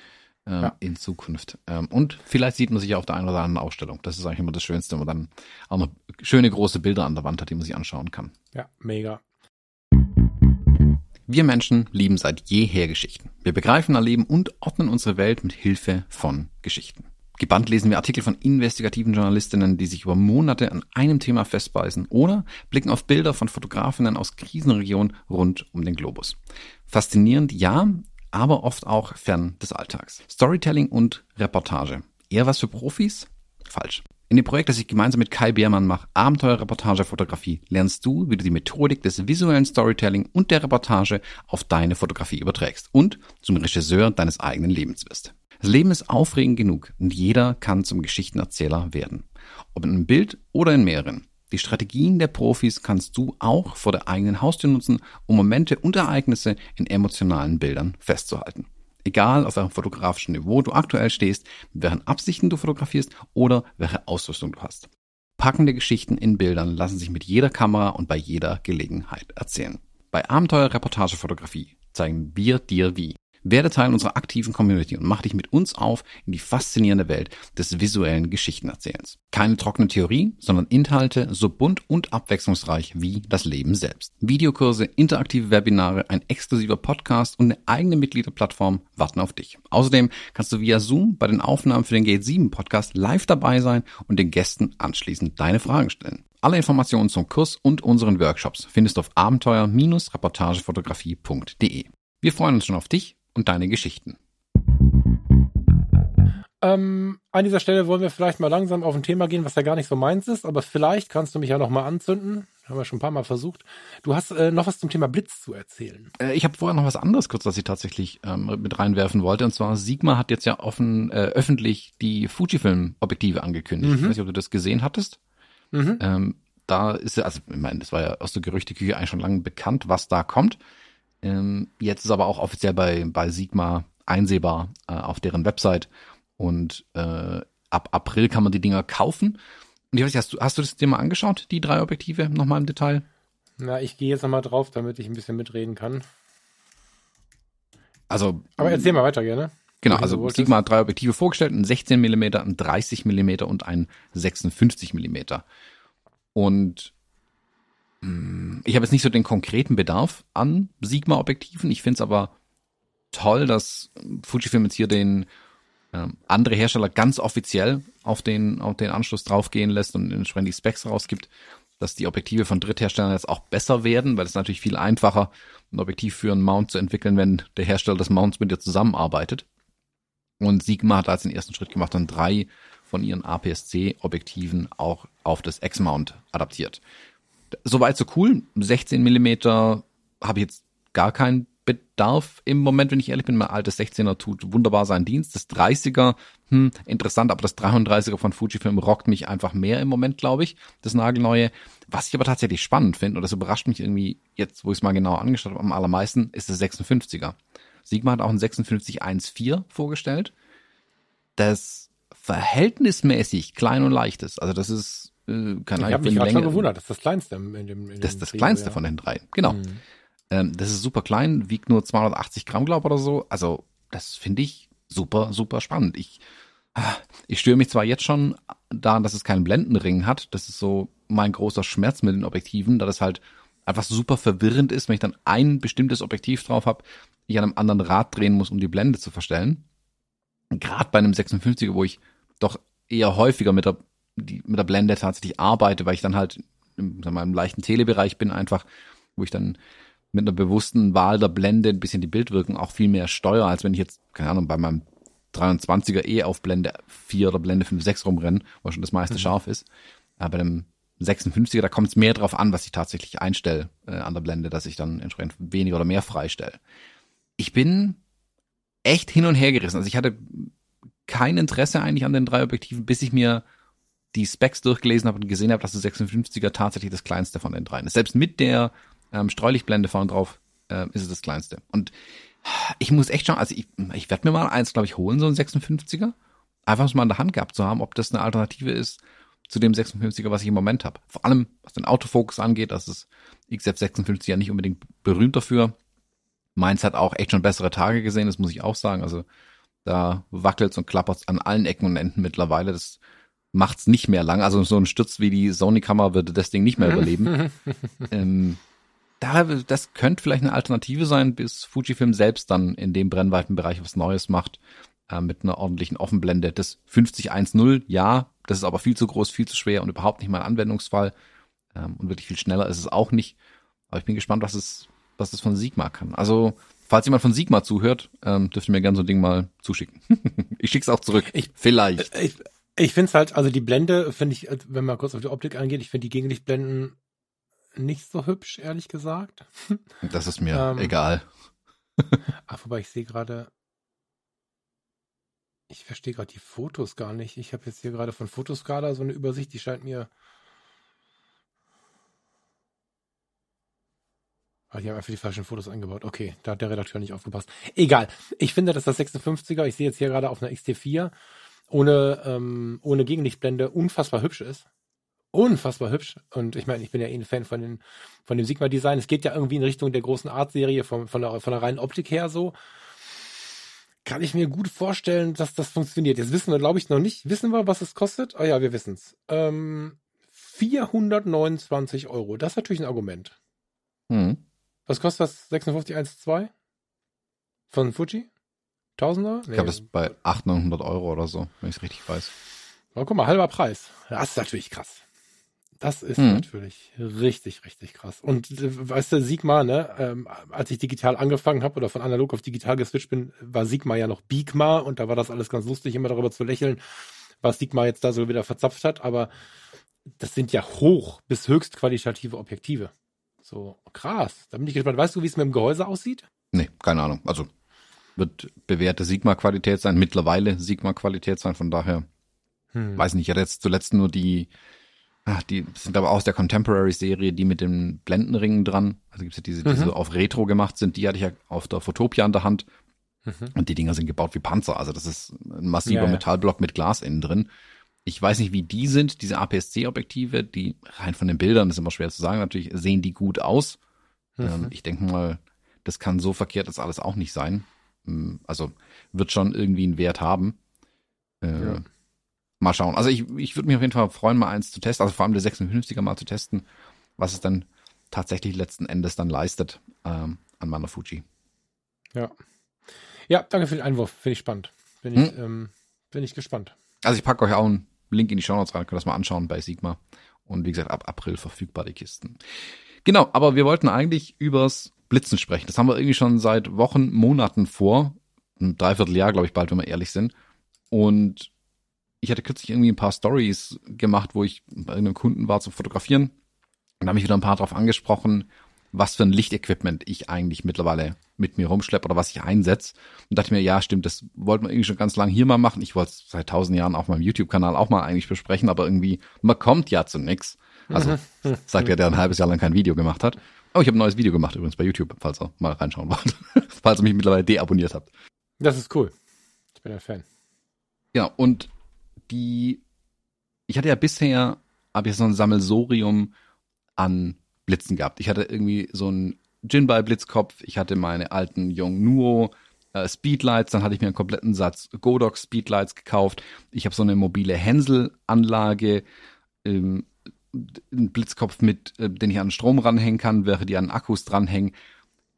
ähm, ja. in Zukunft. Ähm, und vielleicht sieht man sich auf der einen oder anderen Ausstellung. Das ist eigentlich immer das Schönste, wenn man dann auch noch schöne große Bilder an der Wand hat, die man sich anschauen kann. Ja, mega. Wir Menschen lieben seit jeher Geschichten. Wir begreifen, erleben und ordnen unsere Welt mit Hilfe von Geschichten. Gebannt lesen wir Artikel von investigativen Journalistinnen, die sich über Monate an einem Thema festbeißen oder blicken auf Bilder von Fotografinnen aus Krisenregionen rund um den Globus. Faszinierend, ja, aber oft auch fern des Alltags. Storytelling und Reportage. Eher was für Profis? Falsch. In dem Projekt, das ich gemeinsam mit Kai Biermann mache, Abenteuerreportagefotografie, lernst du, wie du die Methodik des visuellen Storytelling und der Reportage auf deine Fotografie überträgst und zum Regisseur deines eigenen Lebens wirst. Das Leben ist aufregend genug und jeder kann zum Geschichtenerzähler werden. Ob in einem Bild oder in mehreren. Die Strategien der Profis kannst du auch vor der eigenen Haustür nutzen, um Momente und Ereignisse in emotionalen Bildern festzuhalten. Egal auf welchem fotografischen Niveau du aktuell stehst, mit welchen Absichten du fotografierst oder welche Ausrüstung du hast. Packende Geschichten in Bildern lassen sich mit jeder Kamera und bei jeder Gelegenheit erzählen. Bei Abenteuer-Reportage-Fotografie zeigen wir dir wie. Werde Teil unserer aktiven Community und mach dich mit uns auf in die faszinierende Welt des visuellen Geschichtenerzählens. Keine trockene Theorie, sondern Inhalte so bunt und abwechslungsreich wie das Leben selbst. Videokurse, interaktive Webinare, ein exklusiver Podcast und eine eigene Mitgliederplattform warten auf dich. Außerdem kannst du via Zoom bei den Aufnahmen für den Gate 7 Podcast live dabei sein und den Gästen anschließend deine Fragen stellen. Alle Informationen zum Kurs und unseren Workshops findest du auf abenteuer-reportagefotografie.de. Wir freuen uns schon auf dich und deine Geschichten. Ähm, an dieser Stelle wollen wir vielleicht mal langsam auf ein Thema gehen, was ja gar nicht so meins ist, aber vielleicht kannst du mich ja noch mal anzünden. Haben wir schon ein paar Mal versucht. Du hast äh, noch was zum Thema Blitz zu erzählen. Äh, ich habe vorher noch was anderes kurz, was ich tatsächlich ähm, mit reinwerfen wollte. Und zwar Sigma hat jetzt ja offen äh, öffentlich die Fujifilm-Objektive angekündigt. Mhm. Ich weiß nicht, ob du das gesehen hattest. Mhm. Ähm, da ist ja, also ich meine, das war ja aus der Gerüchteküche eigentlich schon lange bekannt, was da kommt. Ähm, jetzt ist aber auch offiziell bei, bei Sigma einsehbar äh, auf deren Website und äh, ab April kann man die Dinger kaufen. Und ich weiß nicht, hast du, hast du das dir mal angeschaut, die drei Objektive, nochmal im Detail? Na, ich gehe jetzt nochmal drauf, damit ich ein bisschen mitreden kann. Also. Aber erzähl mal weiter gerne. Genau, also Sigma hat drei Objektive vorgestellt, ein 16 mm, ein 30 mm und ein 56 mm. Und ich habe jetzt nicht so den konkreten Bedarf an Sigma-Objektiven. Ich finde es aber toll, dass Fujifilm jetzt hier den äh, andere Hersteller ganz offiziell auf den, auf den Anschluss draufgehen lässt und entsprechend die Specs rausgibt, dass die Objektive von Drittherstellern jetzt auch besser werden, weil es natürlich viel einfacher, ein Objektiv für einen Mount zu entwickeln, wenn der Hersteller des Mounts mit dir zusammenarbeitet. Und Sigma hat als den ersten Schritt gemacht und drei von ihren APS-C-Objektiven auch auf das X-Mount adaptiert. Soweit so cool. 16 Millimeter habe ich jetzt gar keinen Bedarf im Moment, wenn ich ehrlich bin. Mein altes 16er tut wunderbar seinen Dienst. Das 30er, hm, interessant, aber das 33er von Fujifilm rockt mich einfach mehr im Moment, glaube ich. Das nagelneue. Was ich aber tatsächlich spannend finde, und das überrascht mich irgendwie jetzt, wo ich es mal genau angeschaut habe, am allermeisten, ist das 56er. Sigma hat auch ein 5614 vorgestellt, das verhältnismäßig klein und leicht ist. Also das ist äh, keine Ich habe mich gerade schon gewundert, das ist das kleinste in dem, in Das ist das Trio, kleinste ja. von den drei, genau. Mhm. Ähm, das ist super klein, wiegt nur 280 Gramm, glaube oder so. Also das finde ich super, super spannend. Ich, ah, ich störe mich zwar jetzt schon daran, dass es keinen Blendenring hat. Das ist so mein großer Schmerz mit den Objektiven, da das halt einfach super verwirrend ist, wenn ich dann ein bestimmtes Objektiv drauf habe, ich an einem anderen Rad drehen muss, um die Blende zu verstellen. Gerade bei einem 56er, wo ich doch eher häufiger mit der, die, mit der Blende tatsächlich arbeite, weil ich dann halt im, sagen wir, im leichten Telebereich bin, einfach, wo ich dann mit einer bewussten Wahl der Blende ein bisschen die Bildwirkung auch viel mehr steuere, als wenn ich jetzt, keine Ahnung, bei meinem 23er eh auf Blende 4 oder Blende 5, 6 rumrenne, wo schon das meiste mhm. scharf ist. Aber bei dem 56er, da kommt es mehr drauf an, was ich tatsächlich einstelle äh, an der Blende, dass ich dann entsprechend weniger oder mehr freistelle. Ich bin echt hin und her gerissen. Also ich hatte kein Interesse eigentlich an den drei Objektiven, bis ich mir die Specs durchgelesen habe und gesehen habe, dass das 56er tatsächlich das kleinste von den dreien ist. Selbst mit der ähm, Streulichtblende vorne drauf äh, ist es das kleinste. Und ich muss echt schauen, also ich, ich werde mir mal eins, glaube ich, holen, so ein 56er. Einfach mal in der Hand gehabt zu haben, ob das eine Alternative ist zu dem 56er, was ich im Moment habe. Vor allem, was den Autofokus angeht, das ist XF 56 ja nicht unbedingt berühmt dafür. Meins hat auch echt schon bessere Tage gesehen, das muss ich auch sagen. Also da wackelt's und klappert's an allen Ecken und Enden mittlerweile. Das macht's nicht mehr lang. Also so ein Stütz wie die Sony-Kamera würde das Ding nicht mehr überleben. ähm, da, das könnte vielleicht eine Alternative sein, bis Fujifilm selbst dann in dem Brennweitenbereich was Neues macht, äh, mit einer ordentlichen Offenblende. Das 5010, ja, das ist aber viel zu groß, viel zu schwer und überhaupt nicht mein Anwendungsfall. Ähm, und wirklich viel schneller ist es auch nicht. Aber ich bin gespannt, was es, was es von Sigma kann. Also, falls jemand von Sigma zuhört, ähm, dürft ihr mir gerne so ein Ding mal zuschicken. ich schick's auch zurück. Ich, Vielleicht. Ich, ich finde es halt, also die Blende finde ich, wenn man kurz auf die Optik eingeht, ich finde die Gegenlichtblenden nicht so hübsch, ehrlich gesagt. Das ist mir ähm, egal. Ach, wobei ich sehe gerade, ich verstehe gerade die Fotos gar nicht. Ich habe jetzt hier gerade von Fotoskala so eine Übersicht, die scheint mir. Ah, die haben einfach die falschen Fotos eingebaut. Okay, da hat der Redakteur nicht aufgepasst. Egal. Ich finde, dass das 56er, ich sehe jetzt hier gerade auf einer XT4, ohne, ähm, ohne Gegenlichtblende unfassbar hübsch ist unfassbar hübsch. Und ich meine, ich bin ja eh ein Fan von, den, von dem Sigma-Design. Es geht ja irgendwie in Richtung der großen Art-Serie von, von, der, von der reinen Optik her so. Kann ich mir gut vorstellen, dass das funktioniert. Jetzt wissen wir, glaube ich, noch nicht. Wissen wir, was es kostet? Ah ja, wir wissen es. Ähm, 429 Euro. Das ist natürlich ein Argument. Hm. Was kostet das 5612? Von Fuji? Tausender? Nee. Ich glaube, das ist bei 800, 900 Euro oder so, wenn ich es richtig weiß. Oh, guck mal, halber Preis. Das ist natürlich krass. Das ist hm. natürlich richtig, richtig krass. Und äh, weißt du, Sigma, ne, ähm, als ich digital angefangen habe oder von analog auf digital geswitcht bin, war Sigma ja noch Bigma und da war das alles ganz lustig, immer darüber zu lächeln, was Sigma jetzt da so wieder verzapft hat. Aber das sind ja hoch bis höchst qualitative Objektive. So krass. Da bin ich gespannt. Weißt du, wie es mit dem Gehäuse aussieht? Nee, keine Ahnung. Also wird bewährte Sigma-Qualität sein, mittlerweile Sigma-Qualität sein, von daher. Hm. Weiß nicht, ich hatte jetzt zuletzt nur die Ach, die sind aber aus der Contemporary-Serie, die mit den Blendenringen dran. Also gibt's ja diese, die mhm. so auf Retro gemacht sind. Die hatte ich ja auf der Fotopia in der Hand. Mhm. Und die Dinger sind gebaut wie Panzer. Also das ist ein massiver ja, ja. Metallblock mit Glas innen drin. Ich weiß nicht, wie die sind, diese APS-C-Objektive, die rein von den Bildern, das ist immer schwer zu sagen, natürlich sehen die gut aus. Mhm. Ähm, ich denke mal, das kann so verkehrt das alles auch nicht sein. Ähm, also wird schon irgendwie einen Wert haben. Äh, ja. Mal schauen. Also ich, ich würde mich auf jeden Fall freuen, mal eins zu testen, also vor allem der 56er mal zu testen, was es dann tatsächlich letzten Endes dann leistet ähm, an meiner Fuji. Ja. Ja, danke für den Einwurf. Finde ich spannend. Bin ich, hm? ähm, bin ich gespannt. Also ich packe euch auch einen Link in die Show Notes rein, könnt das mal anschauen bei Sigma. Und wie gesagt, ab April verfügbar die Kisten. Genau, aber wir wollten eigentlich übers Blitzen sprechen. Das haben wir irgendwie schon seit Wochen, Monaten vor. Ein Dreivierteljahr, glaube ich, bald, wenn wir ehrlich sind. Und ich hatte kürzlich irgendwie ein paar Stories gemacht, wo ich bei einem Kunden war zum Fotografieren. Und da habe ich wieder ein paar drauf angesprochen, was für ein Lichtequipment ich eigentlich mittlerweile mit mir rumschleppe oder was ich einsetze. Und dachte mir, ja, stimmt, das wollten wir irgendwie schon ganz lang hier mal machen. Ich wollte es seit tausend Jahren auf meinem YouTube-Kanal auch mal eigentlich besprechen, aber irgendwie, man kommt ja zu nix. Also, sagt ja, der ein halbes Jahr lang kein Video gemacht hat. Oh, ich habe ein neues Video gemacht übrigens bei YouTube, falls ihr mal reinschauen wollt. falls ihr mich mittlerweile deabonniert habt. Das ist cool. Ich bin ein Fan. Ja, und die, ich hatte ja bisher, habe ich so ein Sammelsorium an Blitzen gehabt. Ich hatte irgendwie so ein Jinbei Blitzkopf, ich hatte meine alten Yongnuo äh, Speedlights, dann hatte ich mir einen kompletten Satz Godox Speedlights gekauft. Ich habe so eine mobile Hänsel-Anlage, ähm, einen Blitzkopf mit, äh, den ich an Strom ranhängen kann, während die an Akkus dranhängen.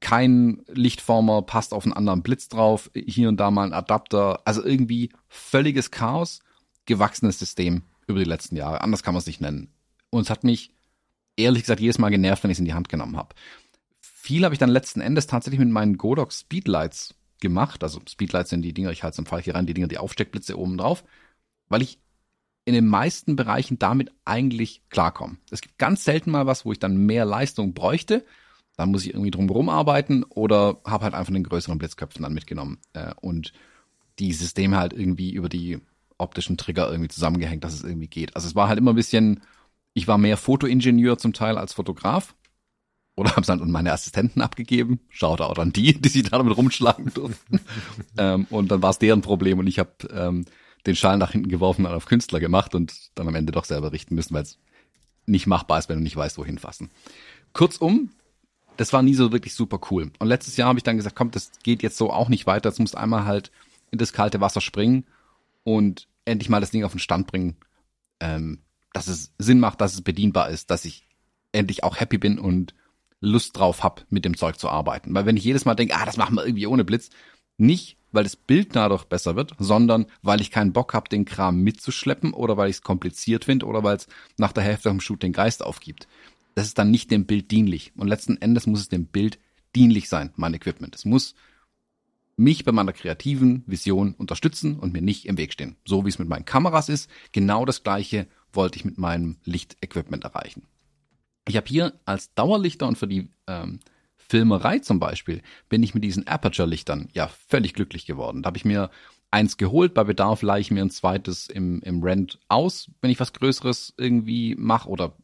Kein Lichtformer passt auf einen anderen Blitz drauf, hier und da mal ein Adapter. Also irgendwie völliges Chaos, gewachsenes System über die letzten Jahre. Anders kann man es nicht nennen. Und es hat mich ehrlich gesagt jedes Mal genervt, wenn ich es in die Hand genommen habe. Viel habe ich dann letzten Endes tatsächlich mit meinen Godox Speedlights gemacht. Also Speedlights sind die Dinger, ich halte es im Fall hier rein, die Dinger, die Aufsteckblitze oben drauf, weil ich in den meisten Bereichen damit eigentlich klarkomme. Es gibt ganz selten mal was, wo ich dann mehr Leistung bräuchte. Dann muss ich irgendwie drum arbeiten oder habe halt einfach den größeren Blitzköpfen dann mitgenommen äh, und die Systeme halt irgendwie über die optischen Trigger irgendwie zusammengehängt, dass es irgendwie geht. Also es war halt immer ein bisschen ich war mehr Fotoingenieur zum Teil als Fotograf. Oder habe es dann an meine Assistenten abgegeben. Schaut auch an die, die sich damit rumschlagen durften. ähm, und dann war es deren Problem und ich habe ähm, den Schal nach hinten geworfen und auf Künstler gemacht und dann am Ende doch selber richten müssen, weil es nicht machbar ist, wenn du nicht weißt, wohin fassen. Kurzum, das war nie so wirklich super cool. Und letztes Jahr habe ich dann gesagt, komm, das geht jetzt so auch nicht weiter. Jetzt musst einmal halt in das kalte Wasser springen und endlich mal das Ding auf den Stand bringen, ähm, dass es Sinn macht, dass es bedienbar ist, dass ich endlich auch happy bin und Lust drauf hab, mit dem Zeug zu arbeiten. Weil wenn ich jedes Mal denke, ah, das machen wir irgendwie ohne Blitz, nicht, weil das Bild dadurch besser wird, sondern weil ich keinen Bock habe, den Kram mitzuschleppen oder weil ich es kompliziert finde oder weil es nach der Hälfte vom Shoot den Geist aufgibt. Das ist dann nicht dem Bild dienlich. Und letzten Endes muss es dem Bild dienlich sein, mein Equipment. Es muss mich bei meiner kreativen Vision unterstützen und mir nicht im Weg stehen. So wie es mit meinen Kameras ist, genau das gleiche wollte ich mit meinem Lichtequipment erreichen. Ich habe hier als Dauerlichter und für die ähm, Filmerei zum Beispiel bin ich mit diesen Aperture-Lichtern ja völlig glücklich geworden. Da habe ich mir eins geholt, bei Bedarf leihe ich mir ein zweites im, im Rent aus, wenn ich was Größeres irgendwie mache oder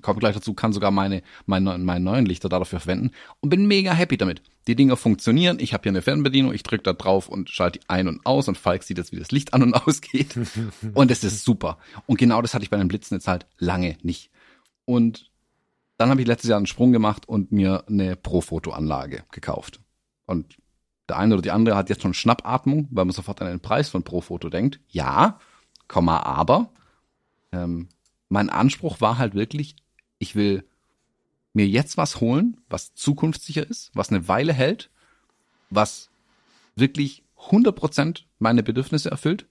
komme gleich dazu, kann sogar meine, meine, meine neuen Lichter dafür verwenden und bin mega happy damit. Die Dinger funktionieren, ich habe hier eine Fernbedienung, ich drücke da drauf und schalte die ein und aus und Falk sieht jetzt, wie das Licht an und ausgeht. und es ist super. Und genau das hatte ich bei den Blitzen jetzt halt lange nicht. Und dann habe ich letztes Jahr einen Sprung gemacht und mir eine Pro-Foto-Anlage gekauft. Und der eine oder die andere hat jetzt schon Schnappatmung, weil man sofort an den Preis von Pro-Foto denkt. Ja, Komma, aber ähm, mein Anspruch war halt wirklich, ich will mir jetzt was holen, was zukunftssicher ist, was eine Weile hält, was wirklich 100% meine Bedürfnisse erfüllt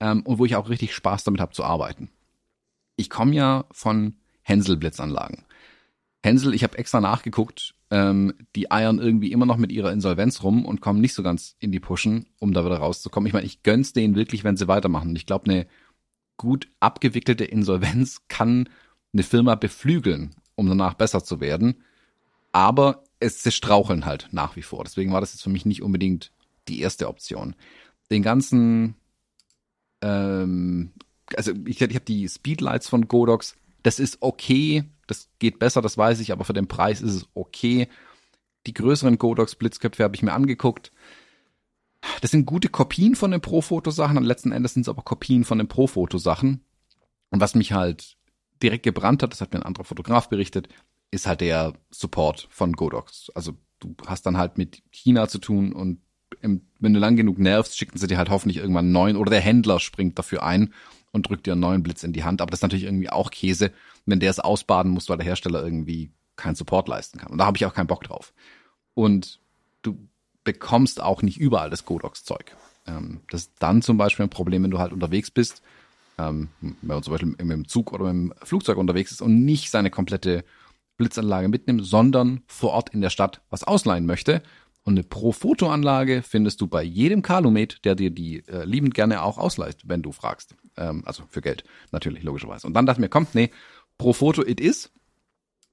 ähm, und wo ich auch richtig Spaß damit habe zu arbeiten. Ich komme ja von Hänsel-Blitzanlagen. Hänsel, ich habe extra nachgeguckt, ähm, die eiern irgendwie immer noch mit ihrer Insolvenz rum und kommen nicht so ganz in die Pushen, um da wieder rauszukommen. Ich meine, ich gönn's denen wirklich, wenn sie weitermachen. Ich glaube, eine gut abgewickelte Insolvenz kann eine Firma beflügeln, um danach besser zu werden. Aber es, sie straucheln halt nach wie vor. Deswegen war das jetzt für mich nicht unbedingt die erste Option. Den ganzen, ähm, also ich, ich habe die Speedlights von Godox. Das ist okay, das geht besser, das weiß ich, aber für den Preis ist es okay. Die größeren Godox Blitzköpfe habe ich mir angeguckt. das sind gute Kopien von den Pro-Foto-Sachen und letzten Endes sind es aber Kopien von den Pro-Foto-Sachen. Und was mich halt direkt gebrannt hat, das hat mir ein anderer Fotograf berichtet, ist halt der Support von Godox. Also du hast dann halt mit China zu tun und wenn du lang genug nervst, schicken sie dir halt hoffentlich irgendwann einen neuen oder der Händler springt dafür ein und drückt dir einen neuen Blitz in die Hand. Aber das ist natürlich irgendwie auch Käse, wenn der es ausbaden muss, weil der Hersteller irgendwie keinen Support leisten kann. Und da habe ich auch keinen Bock drauf. Und du bekommst auch nicht überall das Godox-Zeug. Ähm, das ist dann zum Beispiel ein Problem, wenn du halt unterwegs bist, ähm, wenn man zum Beispiel mit dem Zug oder mit dem Flugzeug unterwegs ist und nicht seine komplette Blitzanlage mitnimmt, sondern vor Ort in der Stadt was ausleihen möchte. Und eine Pro-Foto-Anlage findest du bei jedem Kalumet, der dir die äh, liebend gerne auch ausleiht, wenn du fragst. Ähm, also für Geld, natürlich, logischerweise. Und dann dachte ich mir, komm, nee, Pro-Foto it is.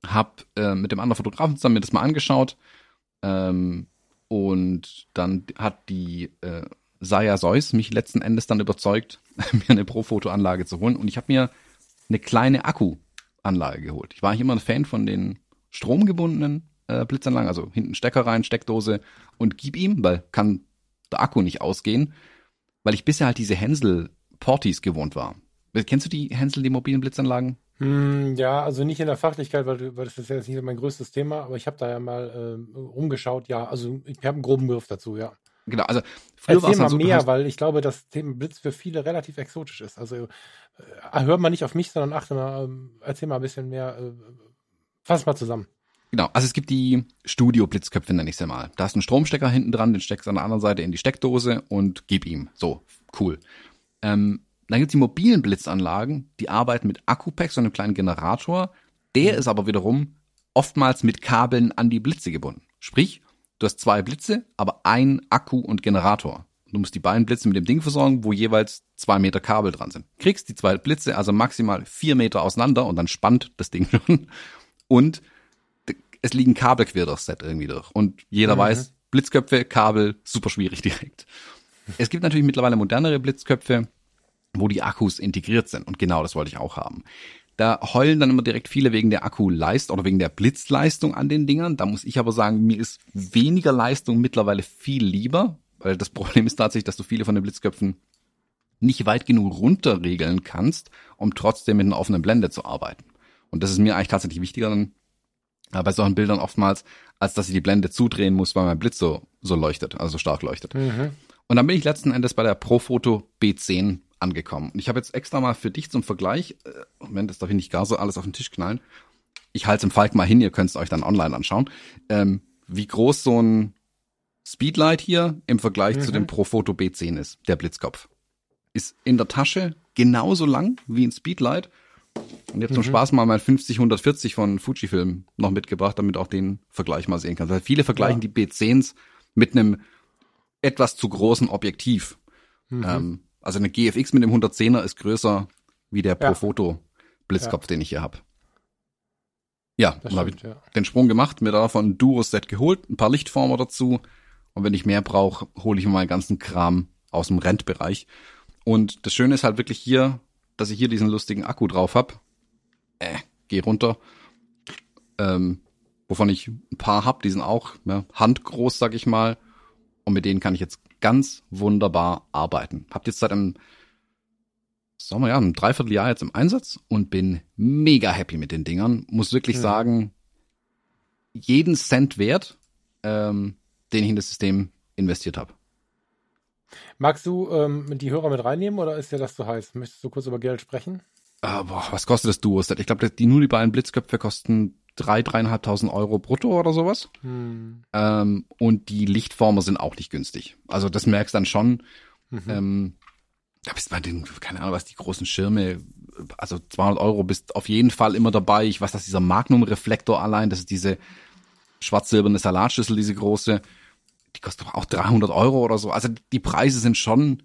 Hab äh, mit dem anderen Fotografen zusammen mir das mal angeschaut. Ähm, und dann hat die äh, Saya Seuss mich letzten Endes dann überzeugt, mir eine Pro-Foto-Anlage zu holen. Und ich habe mir eine kleine Akku-Anlage geholt. Ich war eigentlich immer ein Fan von den stromgebundenen äh, Blitzanlagen, also hinten Stecker rein, Steckdose und gib ihm, weil kann der Akku nicht ausgehen, weil ich bisher halt diese Hänsel Portis gewohnt war. Kennst du die Hänsel, die mobilen Blitzanlagen? Hm, ja, also nicht in der Fachlichkeit, weil, weil das ist ja jetzt nicht mein größtes Thema, aber ich habe da ja mal äh, rumgeschaut, ja, also ich habe einen groben Begriff dazu, ja. Genau, also früher war es mal so, mehr, weil ich glaube, das Thema Blitz für viele relativ exotisch ist. Also äh, hör mal nicht auf mich, sondern achte mal, äh, erzähl mal ein bisschen mehr, äh, fass mal zusammen. Genau, also es gibt die Studio-Blitzköpfe, nenne ich sie mal. Da hast du einen Stromstecker hinten dran, den steckst du an der anderen Seite in die Steckdose und gib ihm. So, cool. Ähm, dann gibt's die mobilen Blitzanlagen, die arbeiten mit Akkupacks und einem kleinen Generator. Der ist aber wiederum oftmals mit Kabeln an die Blitze gebunden. Sprich, du hast zwei Blitze, aber ein Akku und Generator. Du musst die beiden Blitze mit dem Ding versorgen, wo jeweils zwei Meter Kabel dran sind. Kriegst die zwei Blitze also maximal vier Meter auseinander und dann spannt das Ding schon. Und es liegen Kabel quer durchs Set irgendwie durch. Und jeder mhm. weiß, Blitzköpfe, Kabel, super schwierig direkt. Es gibt natürlich mittlerweile modernere Blitzköpfe, wo die Akkus integriert sind. Und genau das wollte ich auch haben. Da heulen dann immer direkt viele wegen der Akkuleistung oder wegen der Blitzleistung an den Dingern. Da muss ich aber sagen, mir ist weniger Leistung mittlerweile viel lieber, weil das Problem ist tatsächlich, dass du viele von den Blitzköpfen nicht weit genug runterregeln kannst, um trotzdem mit einer offenen Blende zu arbeiten. Und das ist mir eigentlich tatsächlich wichtiger dann äh, bei solchen Bildern oftmals, als dass ich die Blende zudrehen muss, weil mein Blitz so, so leuchtet, also so stark leuchtet. Mhm. Und dann bin ich letzten Endes bei der Profoto B10 angekommen. Und ich habe jetzt extra mal für dich zum Vergleich, äh, Moment, das darf ich nicht gar so alles auf den Tisch knallen. Ich halte es im Falk mal hin, ihr könnt es euch dann online anschauen. Ähm, wie groß so ein Speedlight hier im Vergleich mhm. zu dem Profoto B10 ist, der Blitzkopf. Ist in der Tasche genauso lang wie ein Speedlight. Und jetzt mhm. zum Spaß mal mein 50 140 von Fujifilm noch mitgebracht, damit auch den Vergleich mal sehen kannst. Weil viele vergleichen ja. die B10s mit einem etwas zu großen Objektiv. Mhm. Ähm, also eine GFX mit dem 110er ist größer wie der ja. Profoto Blitzkopf, ja. den ich hier habe. Ja, dann habe ich ja. den Sprung gemacht, mir davon ein Duo-Set geholt, ein paar Lichtformer dazu. Und wenn ich mehr brauche, hole ich mir meinen ganzen Kram aus dem Rentbereich. Und das Schöne ist halt wirklich hier, dass ich hier diesen lustigen Akku drauf hab. Äh, geh runter. Ähm, wovon ich ein paar hab, die sind auch ja, handgroß, sag ich mal. Und mit denen kann ich jetzt ganz wunderbar arbeiten. Habt jetzt seit einem, sagen wir ja, einem Dreivierteljahr jetzt im Einsatz und bin mega happy mit den Dingern. Muss wirklich ja. sagen, jeden Cent wert, ähm, den ich in das System investiert habe. Magst du ähm, die Hörer mit reinnehmen oder ist dir das zu heiß? Möchtest du kurz über Geld sprechen? Ah, boah, was kostet das Duo-Set? Ich glaube, die nur die beiden Blitzköpfe kosten drei, dreieinhalbtausend Euro brutto oder sowas. Hm. Ähm, und die Lichtformer sind auch nicht günstig. Also das merkst dann schon. Mhm. Ähm, da bist bei den, keine Ahnung, was die großen Schirme, also 200 Euro bist auf jeden Fall immer dabei. Ich weiß, dass dieser Magnum-Reflektor allein, das ist diese schwarz-silberne Salatschüssel, diese große, die kostet auch 300 Euro oder so. Also die Preise sind schon,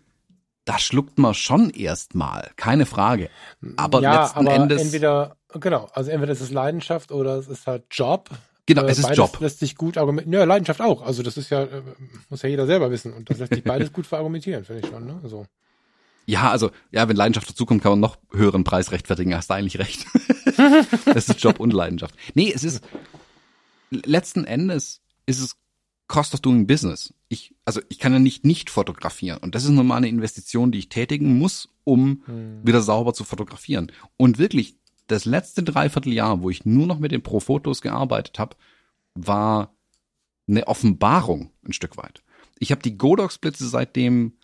da schluckt man schon erstmal, keine Frage. Aber ja, letzten aber Endes. Entweder, genau, also entweder ist es Leidenschaft oder es ist halt Job. Genau, äh, es ist Job. lässt sich gut argumentieren. Ja, Leidenschaft auch. Also das ist ja, äh, muss ja jeder selber wissen. Und das lässt sich beides gut verargumentieren, finde ich schon. Ne? So. Ja, also, ja, wenn Leidenschaft dazukommt, kann man noch höheren Preis rechtfertigen. Hast du eigentlich recht. es ist Job und Leidenschaft. Nee, es ist, letzten Endes ist es Cost of Doing Business. Ich, also ich kann ja nicht nicht fotografieren. Und das ist nun mal eine Investition, die ich tätigen muss, um hm. wieder sauber zu fotografieren. Und wirklich, das letzte Dreivierteljahr, wo ich nur noch mit den Pro-Fotos gearbeitet habe, war eine Offenbarung ein Stück weit. Ich habe die Godox-Blitze seitdem,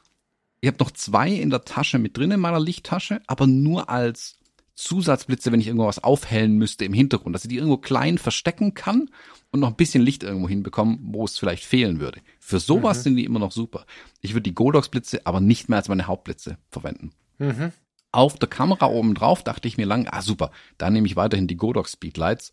ich habe noch zwei in der Tasche mit drin in meiner Lichttasche, aber nur als Zusatzblitze, wenn ich irgendwas aufhellen müsste im Hintergrund, dass ich die irgendwo klein verstecken kann und noch ein bisschen Licht irgendwo hinbekommen, wo es vielleicht fehlen würde. Für sowas mhm. sind die immer noch super. Ich würde die Godox-Blitze aber nicht mehr als meine Hauptblitze verwenden. Mhm. Auf der Kamera oben drauf dachte ich mir lang, ah super, da nehme ich weiterhin die Godox Speedlights.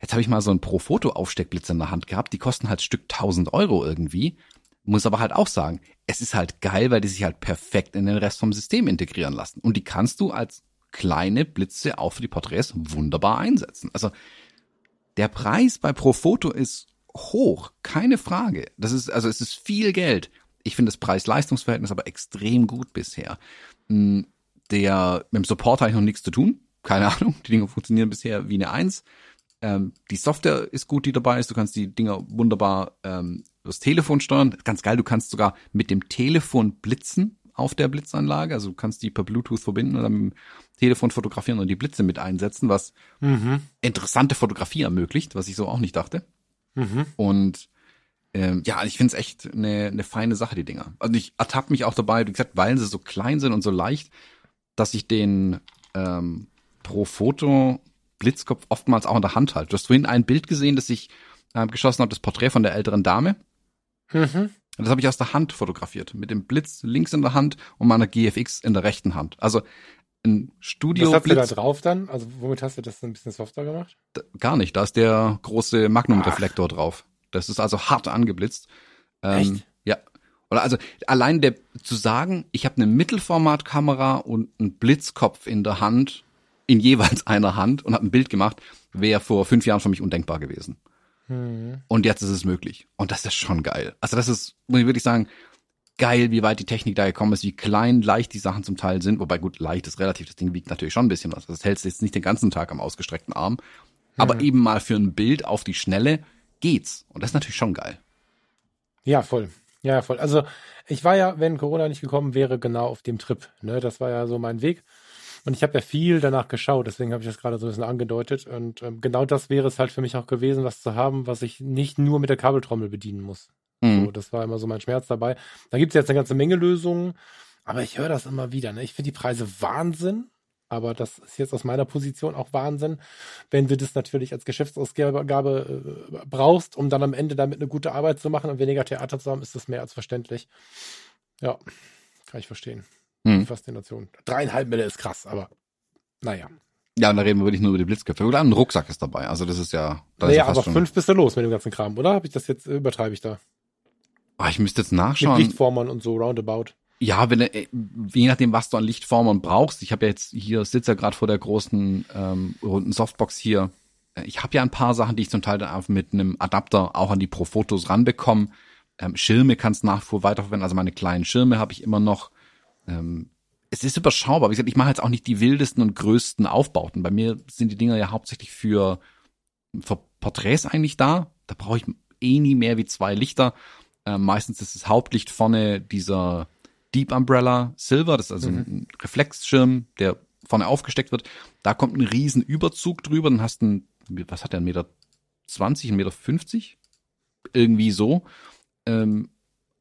Jetzt habe ich mal so ein Pro-Foto-Aufsteckblitz in der Hand gehabt, die kosten halt Stück 1000 Euro irgendwie. Muss aber halt auch sagen, es ist halt geil, weil die sich halt perfekt in den Rest vom System integrieren lassen. Und die kannst du als kleine Blitze auch für die Porträts wunderbar einsetzen. Also der Preis bei Profoto ist hoch, keine Frage. Das ist, also es ist viel Geld. Ich finde das Preis-Leistungs-Verhältnis aber extrem gut bisher. Hm, der, mit dem Support habe ich noch nichts zu tun. Keine Ahnung. Die Dinge funktionieren bisher wie eine Eins. Ähm, die Software ist gut, die dabei ist. Du kannst die Dinger wunderbar ähm, das Telefon steuern. Ganz geil, du kannst sogar mit dem Telefon blitzen auf der Blitzanlage. Also du kannst die per Bluetooth verbinden und dann mit dem Telefon fotografieren und die Blitze mit einsetzen, was mhm. interessante Fotografie ermöglicht, was ich so auch nicht dachte. Mhm. Und ähm, ja, ich finde es echt eine, eine feine Sache, die Dinger. Also ich ertappe mich auch dabei, wie gesagt, weil sie so klein sind und so leicht, dass ich den ähm, pro Foto Blitzkopf oftmals auch in der Hand halte. Du hast vorhin ein Bild gesehen, das ich äh, geschossen habe, das Porträt von der älteren Dame. Mhm. Das habe ich aus der Hand fotografiert, mit dem Blitz links in der Hand und meiner GFX in der rechten Hand. Also ein Studio. Was hast du da drauf dann? Also womit hast du das ein bisschen softer gemacht? Da, gar nicht. Da ist der große Magnum-Reflektor drauf. Das ist also hart angeblitzt. Ähm, Echt? Ja. Oder also allein der zu sagen, ich habe eine Mittelformatkamera und einen Blitzkopf in der Hand, in jeweils einer Hand und habe ein Bild gemacht, wäre vor fünf Jahren für mich undenkbar gewesen. Hm. Und jetzt ist es möglich. Und das ist schon geil. Also das ist, muss ich wirklich sagen, geil, wie weit die Technik da gekommen ist, wie klein, leicht die Sachen zum Teil sind. Wobei gut, leicht ist relativ, das Ding wiegt natürlich schon ein bisschen was. Das hältst du jetzt nicht den ganzen Tag am ausgestreckten Arm. Aber hm. eben mal für ein Bild auf die Schnelle geht's. Und das ist natürlich schon geil. Ja, voll. Ja, voll. Also ich war ja, wenn Corona nicht gekommen wäre, genau auf dem Trip. Ne? Das war ja so mein Weg. Und ich habe ja viel danach geschaut, deswegen habe ich das gerade so ein bisschen angedeutet. Und ähm, genau das wäre es halt für mich auch gewesen, was zu haben, was ich nicht nur mit der Kabeltrommel bedienen muss. Mhm. So, das war immer so mein Schmerz dabei. Da gibt es jetzt eine ganze Menge Lösungen, aber ich höre das immer wieder. Ne? Ich finde die Preise Wahnsinn. Aber das ist jetzt aus meiner Position auch Wahnsinn, wenn du das natürlich als Geschäftsausgabe äh, brauchst, um dann am Ende damit eine gute Arbeit zu machen und weniger Theater zu haben, ist das mehr als verständlich. Ja, kann ich verstehen. Hm. Faszination. Dreieinhalb Mille ist krass, aber naja. Ja, und da reden wir wirklich nur über die Blitzköpfe. Oder ein Rucksack ist dabei. Also das ist ja. Da naja, ist ja aber fünf bist du los mit dem ganzen Kram, oder? Habe ich das jetzt, übertreibe ich da? Ah, ich müsste jetzt nachschauen. Mit Lichtformern und so roundabout. Ja, wenn äh, je nachdem, was du an Lichtformern brauchst. Ich habe ja jetzt hier sitze ja gerade vor der großen ähm, runden Softbox hier. Äh, ich habe ja ein paar Sachen, die ich zum Teil dann einfach mit einem Adapter auch an die Pro-Fotos ranbekomme. Ähm, Schirme kannst nach wie vor weiterverwenden. Also meine kleinen Schirme habe ich immer noch. Ähm, es ist überschaubar. Wie gesagt, ich mache jetzt auch nicht die wildesten und größten Aufbauten. Bei mir sind die Dinger ja hauptsächlich für, für Porträts eigentlich da. Da brauche ich eh nie mehr wie zwei Lichter. Äh, meistens ist das Hauptlicht vorne dieser Deep Umbrella Silver. Das ist also mhm. ein Reflexschirm, der vorne aufgesteckt wird. Da kommt ein riesen Überzug drüber. Dann hast du ein, was hat der, ein Meter 20, ein Meter 50? Irgendwie so. Ähm,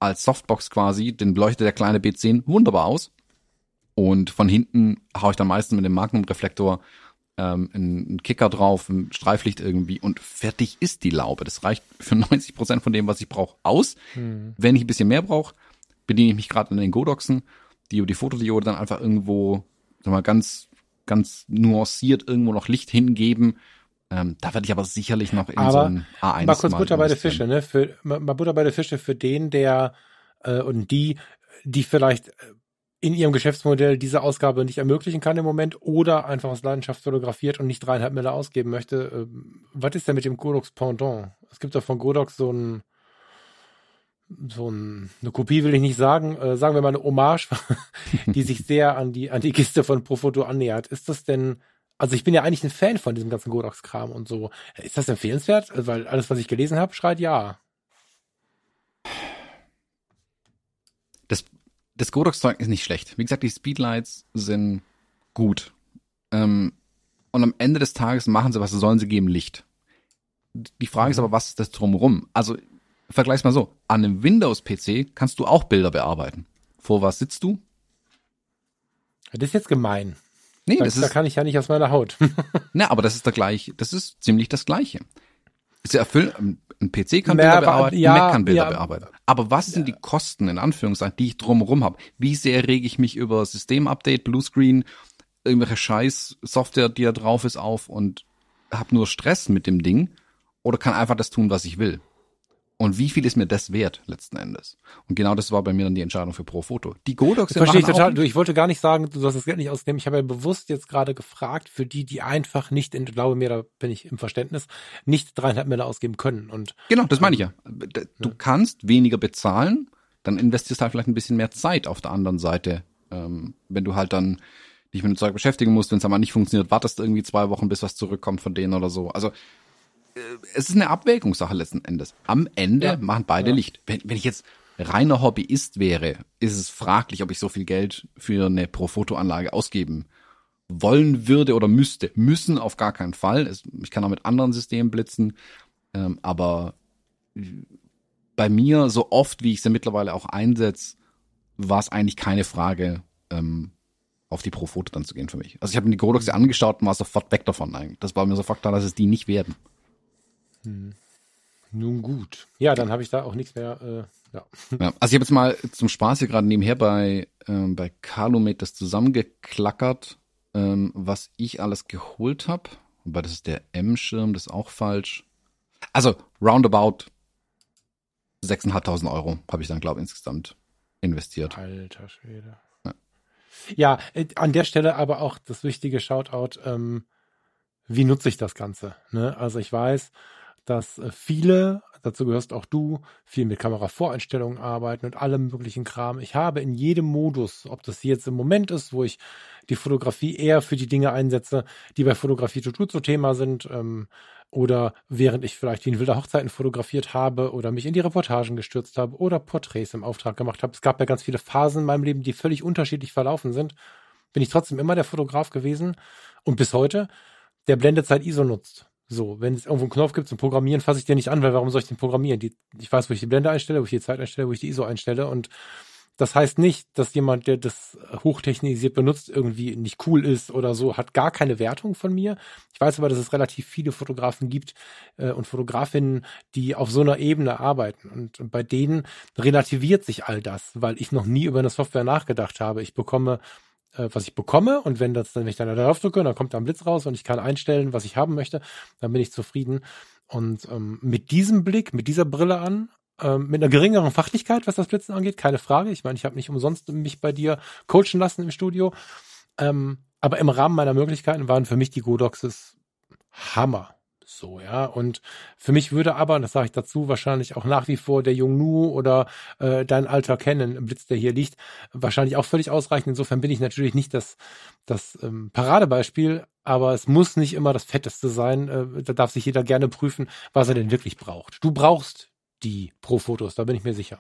als Softbox quasi, den leuchtet der kleine B10 wunderbar aus. Und von hinten haue ich dann meistens mit dem Magnum-Reflektor ähm, einen Kicker drauf, ein Streiflicht irgendwie und fertig ist die Laube. Das reicht für 90 Prozent von dem, was ich brauche, aus. Hm. Wenn ich ein bisschen mehr brauche, bediene ich mich gerade an den Godoxen, die über die Fotodiode dann einfach irgendwo, sag mal, ganz, ganz nuanciert irgendwo noch Licht hingeben. Ähm, da werde ich aber sicherlich noch in aber so ein A1 mal kurz Butter bei der Fische, ne? Für, mal Butter bei der Fische für den, der äh, und die, die vielleicht äh, in ihrem Geschäftsmodell diese Ausgabe nicht ermöglichen kann im Moment oder einfach aus Leidenschaft fotografiert und nicht dreieinhalb Mille ausgeben möchte. Ähm, was ist denn mit dem Godox Pendant? Es gibt doch von Godox so ein so ein, eine Kopie will ich nicht sagen, äh, sagen wir mal eine Hommage, die sich sehr an die an die Kiste von Profoto annähert. Ist das denn also ich bin ja eigentlich ein Fan von diesem ganzen Godox-Kram und so. Ist das empfehlenswert? Weil alles, was ich gelesen habe, schreit ja. Das, das Godox-Zeug ist nicht schlecht. Wie gesagt, die Speedlights sind gut. Ähm, und am Ende des Tages machen sie, was sollen, sie geben Licht. Die Frage ist mhm. aber, was ist das drumherum? Also, vergleich's mal so. An einem Windows-PC kannst du auch Bilder bearbeiten. Vor was sitzt du? Das ist jetzt gemein. Nee, da, das da ist, kann ich ja nicht aus meiner Haut. na, aber das ist der gleiche, das ist ziemlich das Gleiche. Sie erfüllen, ein PC kann Bilder bearbeiten, ja, ein Mac kann Bilder ja. bearbeiten. Aber was sind die Kosten, in Anführungszeichen, die ich drumherum habe? Wie sehr rege ich mich über Systemupdate, Bluescreen, irgendwelche Scheiß Software, die da drauf ist, auf und habe nur Stress mit dem Ding oder kann einfach das tun, was ich will? Und wie viel ist mir das wert letzten Endes? Und genau das war bei mir dann die Entscheidung für Pro Foto. Die Godox Verstehe ich total. Du, ich wollte gar nicht sagen, du sollst das Geld nicht ausnehmen. Ich habe ja bewusst jetzt gerade gefragt für die, die einfach nicht, in, glaube mir, da bin ich im Verständnis, nicht dreieinhalb Mille ausgeben können. Und Genau, das meine ich ja. Du kannst weniger bezahlen, dann investierst halt vielleicht ein bisschen mehr Zeit auf der anderen Seite. Ähm, wenn du halt dann dich mit dem Zeug beschäftigen musst, wenn es aber nicht funktioniert, wartest du irgendwie zwei Wochen, bis was zurückkommt von denen oder so. Also es ist eine Abwägungssache letzten Endes. Am Ende Ja. machen beide Ja. Licht. Wenn, wenn ich jetzt reiner Hobbyist wäre, ist es fraglich, ob ich so viel Geld für eine Pro-Foto-Anlage ausgeben wollen würde oder müsste. Müssen auf gar keinen Fall. Es, ich kann auch mit anderen Systemen blitzen, ähm, aber bei mir, so oft wie ich sie mittlerweile auch einsetze, war es eigentlich keine Frage, ähm, auf die Pro-Foto dann zu gehen für mich. Also ich habe mir die Godox ja angeschaut und war sofort weg davon eigentlich. Das war mir sofort klar, dass es die nicht werden. Nun gut. Ja, dann habe ich da auch nichts mehr. Äh, ja. Ja, also ich habe jetzt mal zum Spaß hier gerade nebenher bei, ähm, bei Calumet das zusammengeklackert, ähm, was ich alles geholt habe. Wobei das ist der M-Schirm, das ist auch falsch. Also roundabout 6.500 Euro habe ich dann, glaube ich, insgesamt investiert. Alter Schwede. Ja. Ja, äh, an der Stelle aber auch das wichtige Shoutout, ähm, wie nutze ich das Ganze? Ne? Also ich weiß, dass äh, viele, dazu gehörst auch du, viel mit Kameravoreinstellungen arbeiten und allem möglichen Kram. Ich habe in jedem Modus, ob das jetzt im Moment ist, wo ich die Fotografie eher für die Dinge einsetze, die bei Fotografie to so Thema sind, ähm, oder während ich vielleicht wie in wilder Hochzeiten fotografiert habe oder mich in die Reportagen gestürzt habe oder Porträts im Auftrag gemacht habe. Es gab ja ganz viele Phasen in meinem Leben, die völlig unterschiedlich verlaufen sind. Bin ich trotzdem immer der Fotograf gewesen und bis heute, der Blendezeit ISO nutzt. So, wenn es irgendwo einen Knopf gibt zum Programmieren, fasse ich den nicht an, weil warum soll ich den programmieren? Die, ich weiß, wo ich die Blende einstelle, wo ich die Zeit einstelle, wo ich die ISO einstelle und das heißt nicht, dass jemand, der das hochtechnisiert benutzt, irgendwie nicht cool ist oder so, hat gar keine Wertung von mir. Ich weiß aber, dass es relativ viele Fotografen gibt äh, und Fotografinnen, die auf so einer Ebene arbeiten. Und, und bei denen relativiert sich all das, weil ich noch nie über eine Software nachgedacht habe. Ich bekomme, äh, was ich bekomme, und wenn das, wenn ich dann darauf drücke, dann kommt da ein Blitz raus und ich kann einstellen, was ich haben möchte, dann bin ich zufrieden. Und ähm, mit diesem Blick, mit dieser Brille an, ähm, mit einer geringeren Fachlichkeit, was das Blitzen angeht, keine Frage. Ich meine, ich habe nicht umsonst mich bei dir coachen lassen im Studio. Ähm, aber im Rahmen meiner Möglichkeiten waren für mich die Godoxes Hammer. So, ja. Und für mich würde aber, und das sage ich dazu, wahrscheinlich auch nach wie vor der Yongnu oder äh, dein alter im Blitz, der hier liegt, wahrscheinlich auch völlig ausreichen. Insofern bin ich natürlich nicht das, das ähm, Paradebeispiel, aber es muss nicht immer das Fetteste sein. Äh, da darf sich jeder gerne prüfen, was er denn wirklich braucht. Du brauchst die Pro-Fotos, da bin ich mir sicher.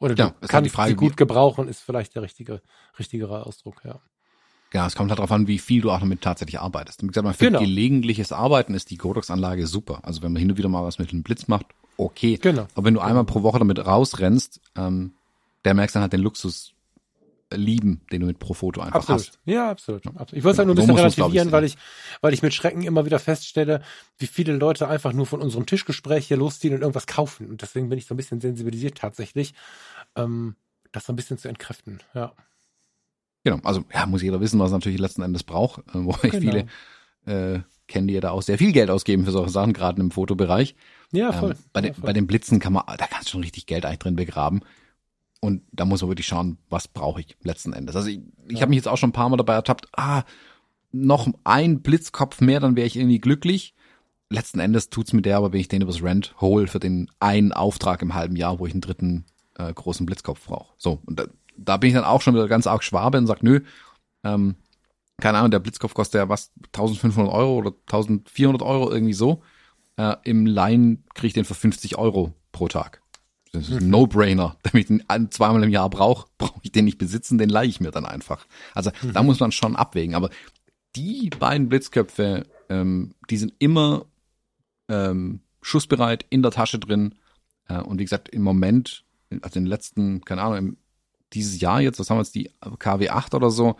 Oder du Ja, kannst die Frage, sie gut gebrauchen, ist vielleicht der richtige, richtigere Ausdruck, ja. Ja, es kommt halt darauf an, wie viel du auch damit tatsächlich arbeitest. Wie gesagt, mal für Genau. gelegentliches Arbeiten ist die Godox-Anlage super. Also wenn man hin und wieder mal was mit einem Blitz macht, okay. Genau. Aber wenn du einmal pro Woche damit rausrennst, ähm, der merkst dann halt den Luxus äh, lieben, den du mit pro Foto einfach Absolut. hast. Ja, absolut. absolut. Ich wollte es halt nur ein bisschen ich, relativieren, weil ich, weil ich mit Schrecken immer wieder feststelle, wie viele Leute einfach nur von unserem Tischgespräch hier losziehen und irgendwas kaufen. Und deswegen bin ich so ein bisschen sensibilisiert tatsächlich, ähm, das so ein bisschen zu entkräften. Ja. Genau. Also ja, muss jeder wissen, was natürlich letzten Endes braucht. Äh, wo ich Genau. viele äh, kennen, die ja da auch sehr viel Geld ausgeben für solche Sachen, gerade im Fotobereich. Ja, voll. Ähm, bei, ja, den, voll. bei den Blitzen kann man, da kannst du schon richtig Geld eigentlich drin begraben. Und da muss man wirklich schauen, was brauche ich letzten Endes. Also ich, ich Ja. habe mich jetzt auch schon ein paar Mal dabei ertappt, ah, noch ein Blitzkopf mehr, dann wäre ich irgendwie glücklich. Letzten Endes tut's mir der, aber wenn ich den übers Rent hole für den einen Auftrag im halben Jahr, wo ich einen dritten äh, großen Blitzkopf brauche. So, und da, da bin ich dann auch schon wieder ganz arg Schwabe und sag, nö, ähm, keine Ahnung, der Blitzkopf kostet ja was, 1500 Euro oder 1400 Euro, irgendwie so. Äh, Im Line kriege ich den für 50 Euro pro Tag. Das ist ein No-Brainer. Damit ich den zweimal im Jahr brauche, brauche ich den nicht besitzen, den leihe ich mir dann einfach. Also mhm. da muss man schon abwägen. Aber die beiden Blitzköpfe, ähm, die sind immer ähm, schussbereit, in der Tasche drin. Äh, und wie gesagt, im Moment, also in den letzten, keine Ahnung, im, dieses Jahr jetzt, was haben wir jetzt, die KW 8 oder so,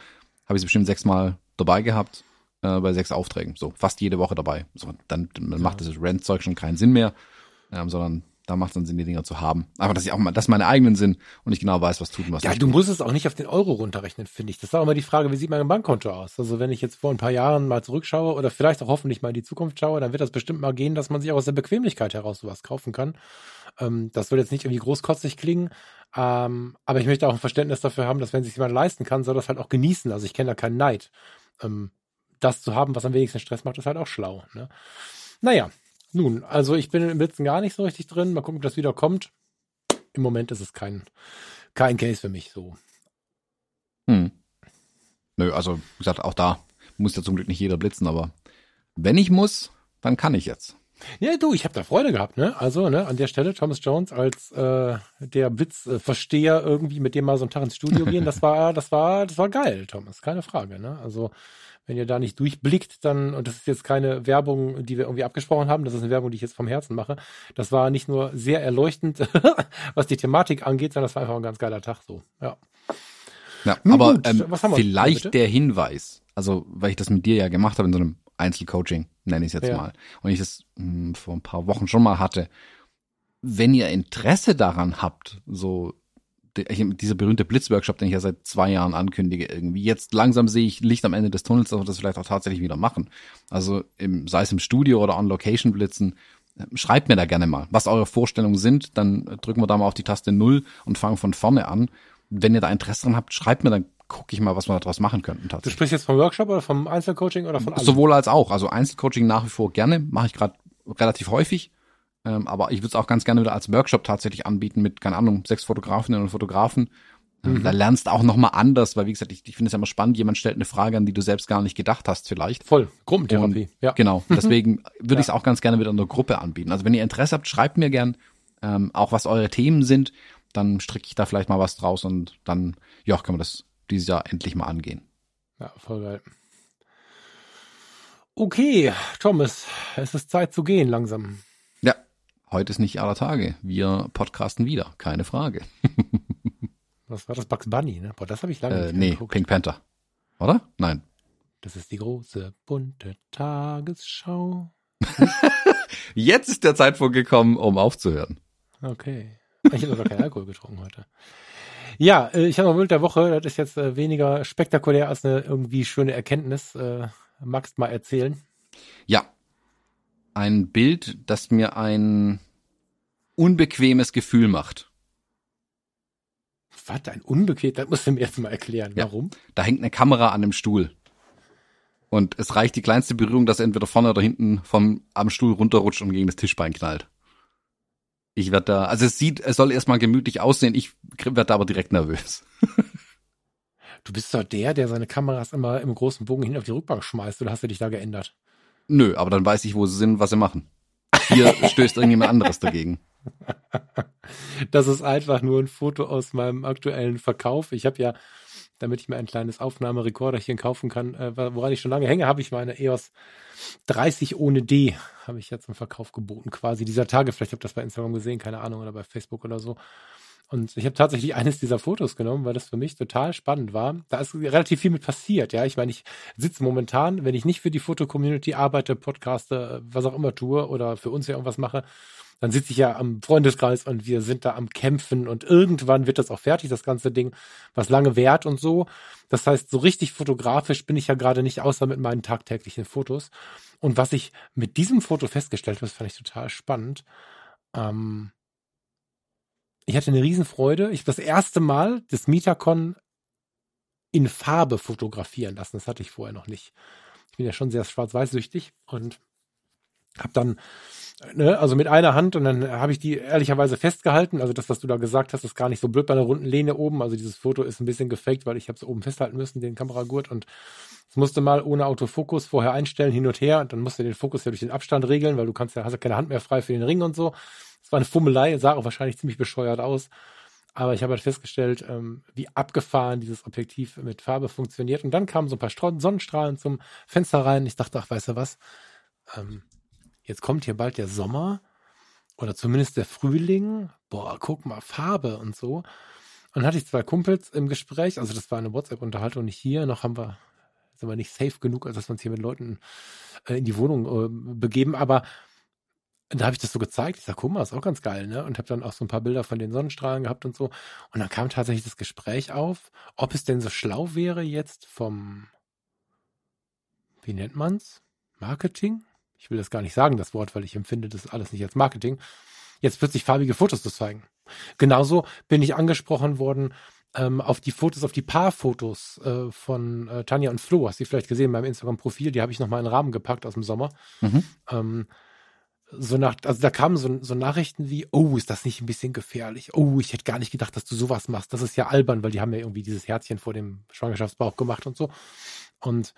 habe ich sie bestimmt sechsmal dabei gehabt äh, bei sechs Aufträgen. So, fast jede Woche dabei. So, dann, dann ja. macht das Rent-Zeug schon keinen Sinn mehr, ähm, sondern da macht es dann Sinn, die Dinger zu haben. Aber dass ich auch mal, dass meine eigenen sind und ich genau weiß, was tut und was Ja, du tut. musst es auch nicht auf den Euro runterrechnen, finde ich. Das war auch immer die Frage, wie sieht mein Bankkonto aus? Also wenn ich jetzt vor ein paar Jahren mal zurückschaue oder vielleicht auch hoffentlich mal in die Zukunft schaue, dann wird das bestimmt mal gehen, dass man sich auch aus der Bequemlichkeit heraus sowas kaufen kann. Ähm, das soll jetzt nicht irgendwie großkotzig klingen, ähm, aber ich möchte auch ein Verständnis dafür haben, dass wenn sich jemand leisten kann, soll das halt auch genießen. Also ich kenne da keinen Neid. Ähm, das zu haben, was am wenigsten Stress macht, ist halt auch schlau. Ne? Naja, nun, also ich bin im Blitzen gar nicht so richtig drin. Mal gucken, ob das wieder kommt. Im Moment ist es kein, kein Case für mich so. Hm. Nö, also wie gesagt, auch da muss ja zum Glück nicht jeder blitzen, aber wenn ich muss, dann kann ich jetzt. Ja, du, ich habe da Freude gehabt, ne? Also, ne, an der Stelle Thomas Jones als äh, der Blitzversteher irgendwie, mit dem mal so einen Tag ins Studio gehen, das war, das war, das war geil, Thomas, keine Frage, ne? Also wenn ihr da nicht durchblickt, dann, und das ist jetzt keine Werbung, die wir irgendwie abgesprochen haben, das ist eine Werbung, die ich jetzt vom Herzen mache. Das war nicht nur sehr erleuchtend, was die Thematik angeht, sondern das war einfach ein ganz geiler Tag so. Ja. Ja, Nun aber gut, ähm, vielleicht hier, der Hinweis, also weil ich das mit dir ja gemacht habe in so einem Einzelcoaching, nenne ich es jetzt ja. mal, und ich das mh, hm, vor ein paar Wochen schon mal hatte. Wenn ihr Interesse daran habt, so dieser berühmte Blitzworkshop, den ich ja seit zwei Jahren ankündige, irgendwie. Jetzt langsam sehe ich Licht am Ende des Tunnels, dass wir das vielleicht auch tatsächlich wieder machen. Also im, sei es im Studio oder on Location blitzen, schreibt mir da gerne mal, was eure Vorstellungen sind. Dann drücken wir da mal auf die Taste Null und fangen von vorne an. Wenn ihr da Interesse dran habt, schreibt mir, dann gucke ich mal, was wir daraus machen könnten. Du sprichst jetzt vom Workshop oder vom Einzelcoaching oder von allem? Sowohl als auch. Also Einzelcoaching nach wie vor gerne, mache ich gerade relativ häufig. Ähm, aber ich würde es auch ganz gerne wieder als Workshop tatsächlich anbieten mit, keine Ahnung, sechs Fotografinnen und Fotografen. Ähm, mhm. Da lernst du auch nochmal anders, weil wie gesagt, ich, ich finde es ja immer spannend, jemand stellt eine Frage an, die du selbst gar nicht gedacht hast vielleicht. Voll, Gruppentherapie, ja. Genau, deswegen würde ja. ich es auch ganz gerne wieder in der Gruppe anbieten. Also wenn ihr Interesse habt, schreibt mir gern ähm, auch, was eure Themen sind, dann stricke ich da vielleicht mal was draus und dann, ja, kann man das dieses Jahr endlich mal angehen. Ja, voll geil. Okay, Thomas, es ist Zeit zu gehen langsam. Ja, Heute ist nicht aller Tage. Wir podcasten wieder, keine Frage. Was war das? Bugs Bunny, ne? Boah, das habe ich lange äh, nicht Nee, geguckt. Pink Panther. Oder? Nein. Das ist die große bunte Tagesschau. Jetzt ist der Zeitpunkt gekommen, um aufzuhören. Okay. Ich habe aber keinen Alkohol getrunken heute. Ja, äh, ich habe noch Bild der Woche. Das ist jetzt äh, weniger spektakulär als eine irgendwie schöne Erkenntnis. Äh, magst mal erzählen? Ja, ein Bild, das mir ein unbequemes Gefühl macht. Was, ein unbequem? Das musst du mir jetzt mal erklären. Warum? Ja, da hängt eine Kamera an dem Stuhl. Und es reicht die kleinste Berührung, dass er entweder vorne oder hinten vom, am Stuhl runterrutscht und gegen das Tischbein knallt. Ich werde da, also es sieht, es soll erstmal gemütlich aussehen, ich werde da aber direkt nervös. du bist doch der, der seine Kameras immer im großen Bogen hin auf die Rückbank schmeißt, oder hast du dich da geändert? Nö, aber dann weiß ich, wo sie sind, was sie machen. Hier stößt irgendjemand anderes dagegen. Das ist einfach nur ein Foto aus meinem aktuellen Verkauf. Ich habe ja, damit ich mir ein kleines Aufnahmerekorderchen kaufen kann, äh, woran ich schon lange hänge, habe ich meine EOS 30 ohne D, habe ich jetzt im Verkauf geboten, quasi dieser Tage. Vielleicht habt ihr das bei Instagram gesehen, keine Ahnung, oder bei Facebook oder so. Und ich habe tatsächlich eines dieser Fotos genommen, weil das für mich total spannend war. Da ist relativ viel mit passiert, ja. Ich meine, ich sitze momentan, wenn ich nicht für die Foto-Community arbeite, podcaste, was auch immer tue oder für uns ja irgendwas mache, dann sitze ich ja am Freundeskreis und wir sind da am Kämpfen und irgendwann wird das auch fertig, das ganze Ding, was lange währt und so. Das heißt, so richtig fotografisch bin ich ja gerade nicht, außer mit meinen tagtäglichen Fotos. Und was ich mit diesem Foto festgestellt habe, das fand ich total spannend. Ähm, ich hatte eine Riesenfreude. Ich habe das erste Mal das Metacon in Farbe fotografieren lassen. Das hatte ich vorher noch nicht. Ich bin ja schon sehr schwarz-weiß-süchtig und habe dann, ne, also mit einer Hand und dann habe ich die ehrlicherweise festgehalten. Also das, was du da gesagt hast, ist gar nicht so blöd bei einer runden Lehne oben. Also dieses Foto ist ein bisschen gefaked, weil ich habe es oben festhalten müssen, den Kameragurt und es musste mal ohne Autofokus vorher einstellen, hin und her und dann musst du den Fokus ja durch den Abstand regeln, weil du kannst ja, hast ja keine Hand mehr frei für den Ring und so. Es war eine Fummelei, sah auch wahrscheinlich ziemlich bescheuert aus. Aber ich habe halt festgestellt, ähm, wie abgefahren dieses Objektiv mit Farbe funktioniert. Und dann kamen so ein paar Sonnenstrahlen zum Fenster rein. Ich dachte, ach, weißt du was? Ähm, jetzt kommt hier bald der Sommer oder zumindest der Frühling. Boah, guck mal, Farbe und so. Und dann hatte ich zwei Kumpels im Gespräch. Also das war eine WhatsApp-Unterhaltung, nicht hier. Noch haben wir, sind wir nicht safe genug, als dass wir uns hier mit Leuten äh, in die Wohnung äh, begeben. Aber da habe ich das so gezeigt. Ich sag, guck mal, ist auch ganz geil, ne? Und habe dann auch so ein paar Bilder von den Sonnenstrahlen gehabt und so. Und dann kam tatsächlich das Gespräch auf, ob es denn so schlau wäre jetzt vom, wie nennt man's? Marketing? Ich will das gar nicht sagen, das Wort, weil ich empfinde das alles nicht als Marketing. Jetzt plötzlich farbige Fotos zu zeigen. Genauso bin ich angesprochen worden ähm, auf die Fotos, auf die Paarfotos äh, von äh, Tanja und Flo. Hast du vielleicht gesehen beim Instagram-Profil? Die habe ich nochmal in den Rahmen gepackt aus dem Sommer. Mhm. Ähm, so nach, also da kamen so, so Nachrichten wie, oh, ist das nicht ein bisschen gefährlich? Oh, ich hätte gar nicht gedacht, dass du sowas machst. Das ist ja albern, weil die haben ja irgendwie dieses Herzchen vor dem Schwangerschaftsbauch gemacht und so. Und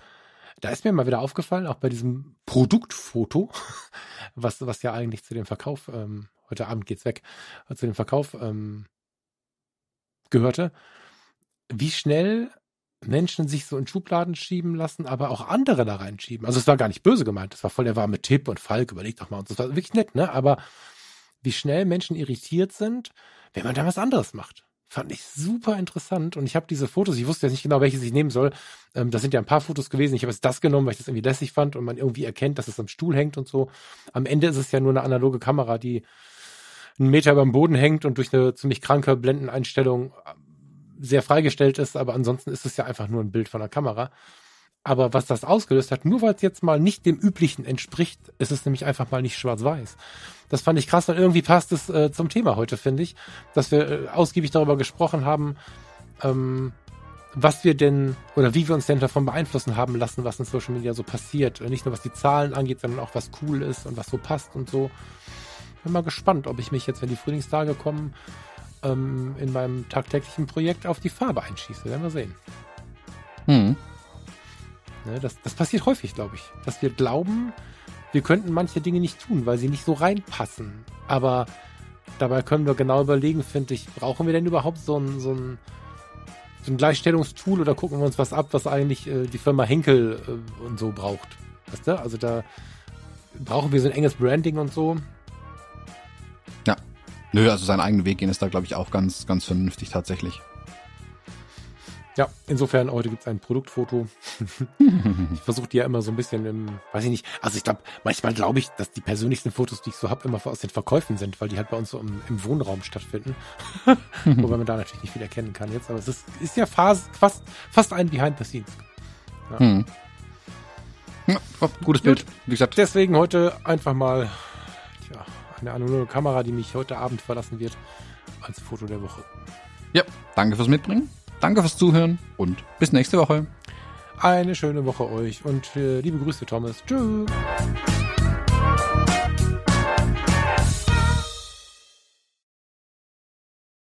da ist mir mal wieder aufgefallen, auch bei diesem Produktfoto, was, was ja eigentlich zu dem Verkauf, ähm, heute Abend geht's weg, zu dem Verkauf ähm, gehörte, wie schnell Menschen sich so in Schubladen schieben lassen, aber auch andere da reinschieben. Also es war gar nicht böse gemeint, das war voll der warme Tipp und Falk, überleg doch mal. Und das war wirklich nett, ne? Aber wie schnell Menschen irritiert sind, wenn man da was anderes macht. Fand ich super interessant. Und ich habe diese Fotos, ich wusste jetzt nicht genau, welches ich nehmen soll. Ähm, das sind ja ein paar Fotos gewesen. Ich habe jetzt das genommen, weil ich das irgendwie lässig fand und man irgendwie erkennt, dass es am Stuhl hängt und so. Am Ende ist es ja nur eine analoge Kamera, die einen Meter über dem Boden hängt und durch eine ziemlich kranke Blendeneinstellung sehr freigestellt ist, aber ansonsten ist es ja einfach nur ein Bild von der Kamera. Aber was das ausgelöst hat, nur weil es jetzt mal nicht dem üblichen entspricht, ist es nämlich einfach mal nicht schwarz-weiß. Das fand ich krass und irgendwie passt es äh, zum Thema heute, finde ich, dass wir äh, ausgiebig darüber gesprochen haben, ähm, was wir denn oder wie wir uns denn davon beeinflussen haben lassen, was in Social Media so passiert. Nicht nur was die Zahlen angeht, sondern auch was cool ist und was so passt und so. Bin mal gespannt, ob ich mich jetzt, wenn die Frühlingstage kommen, ähm, in meinem tagtäglichen Projekt auf die Farbe einschieße. Werden wir sehen. Hm. Ne, das, das passiert häufig, glaube ich. Dass wir glauben, wir könnten manche Dinge nicht tun, weil sie nicht so reinpassen. Aber dabei können wir genau überlegen, finde ich, brauchen wir denn überhaupt so ein, so ein, so ein Gleichstellungstool oder gucken wir uns was ab, was eigentlich äh, die Firma Henkel äh, und so braucht? Weißt du? Also da brauchen wir so ein enges Branding und so. Nö, also seinen eigenen Weg gehen ist da, glaube ich, auch ganz, ganz vernünftig tatsächlich. Ja, insofern, heute gibt es ein Produktfoto. ich versuche die ja immer so ein bisschen im, weiß ich nicht, also ich glaube, manchmal glaube ich, dass die persönlichsten Fotos, die ich so habe, immer aus den Verkäufen sind, weil die halt bei uns so im, im Wohnraum stattfinden. Wobei man da natürlich nicht viel erkennen kann jetzt, aber es ist, ist ja fast, fast, fast ein Behind the Scenes. Ja. Hm. Ja, gutes Bild, wie gesagt. Deswegen heute einfach mal eine anonyme Kamera, die mich heute Abend verlassen wird, als Foto der Woche. Ja, danke fürs Mitbringen, danke fürs Zuhören und bis nächste Woche. Eine schöne Woche euch und äh, liebe Grüße, Thomas. Tschüss.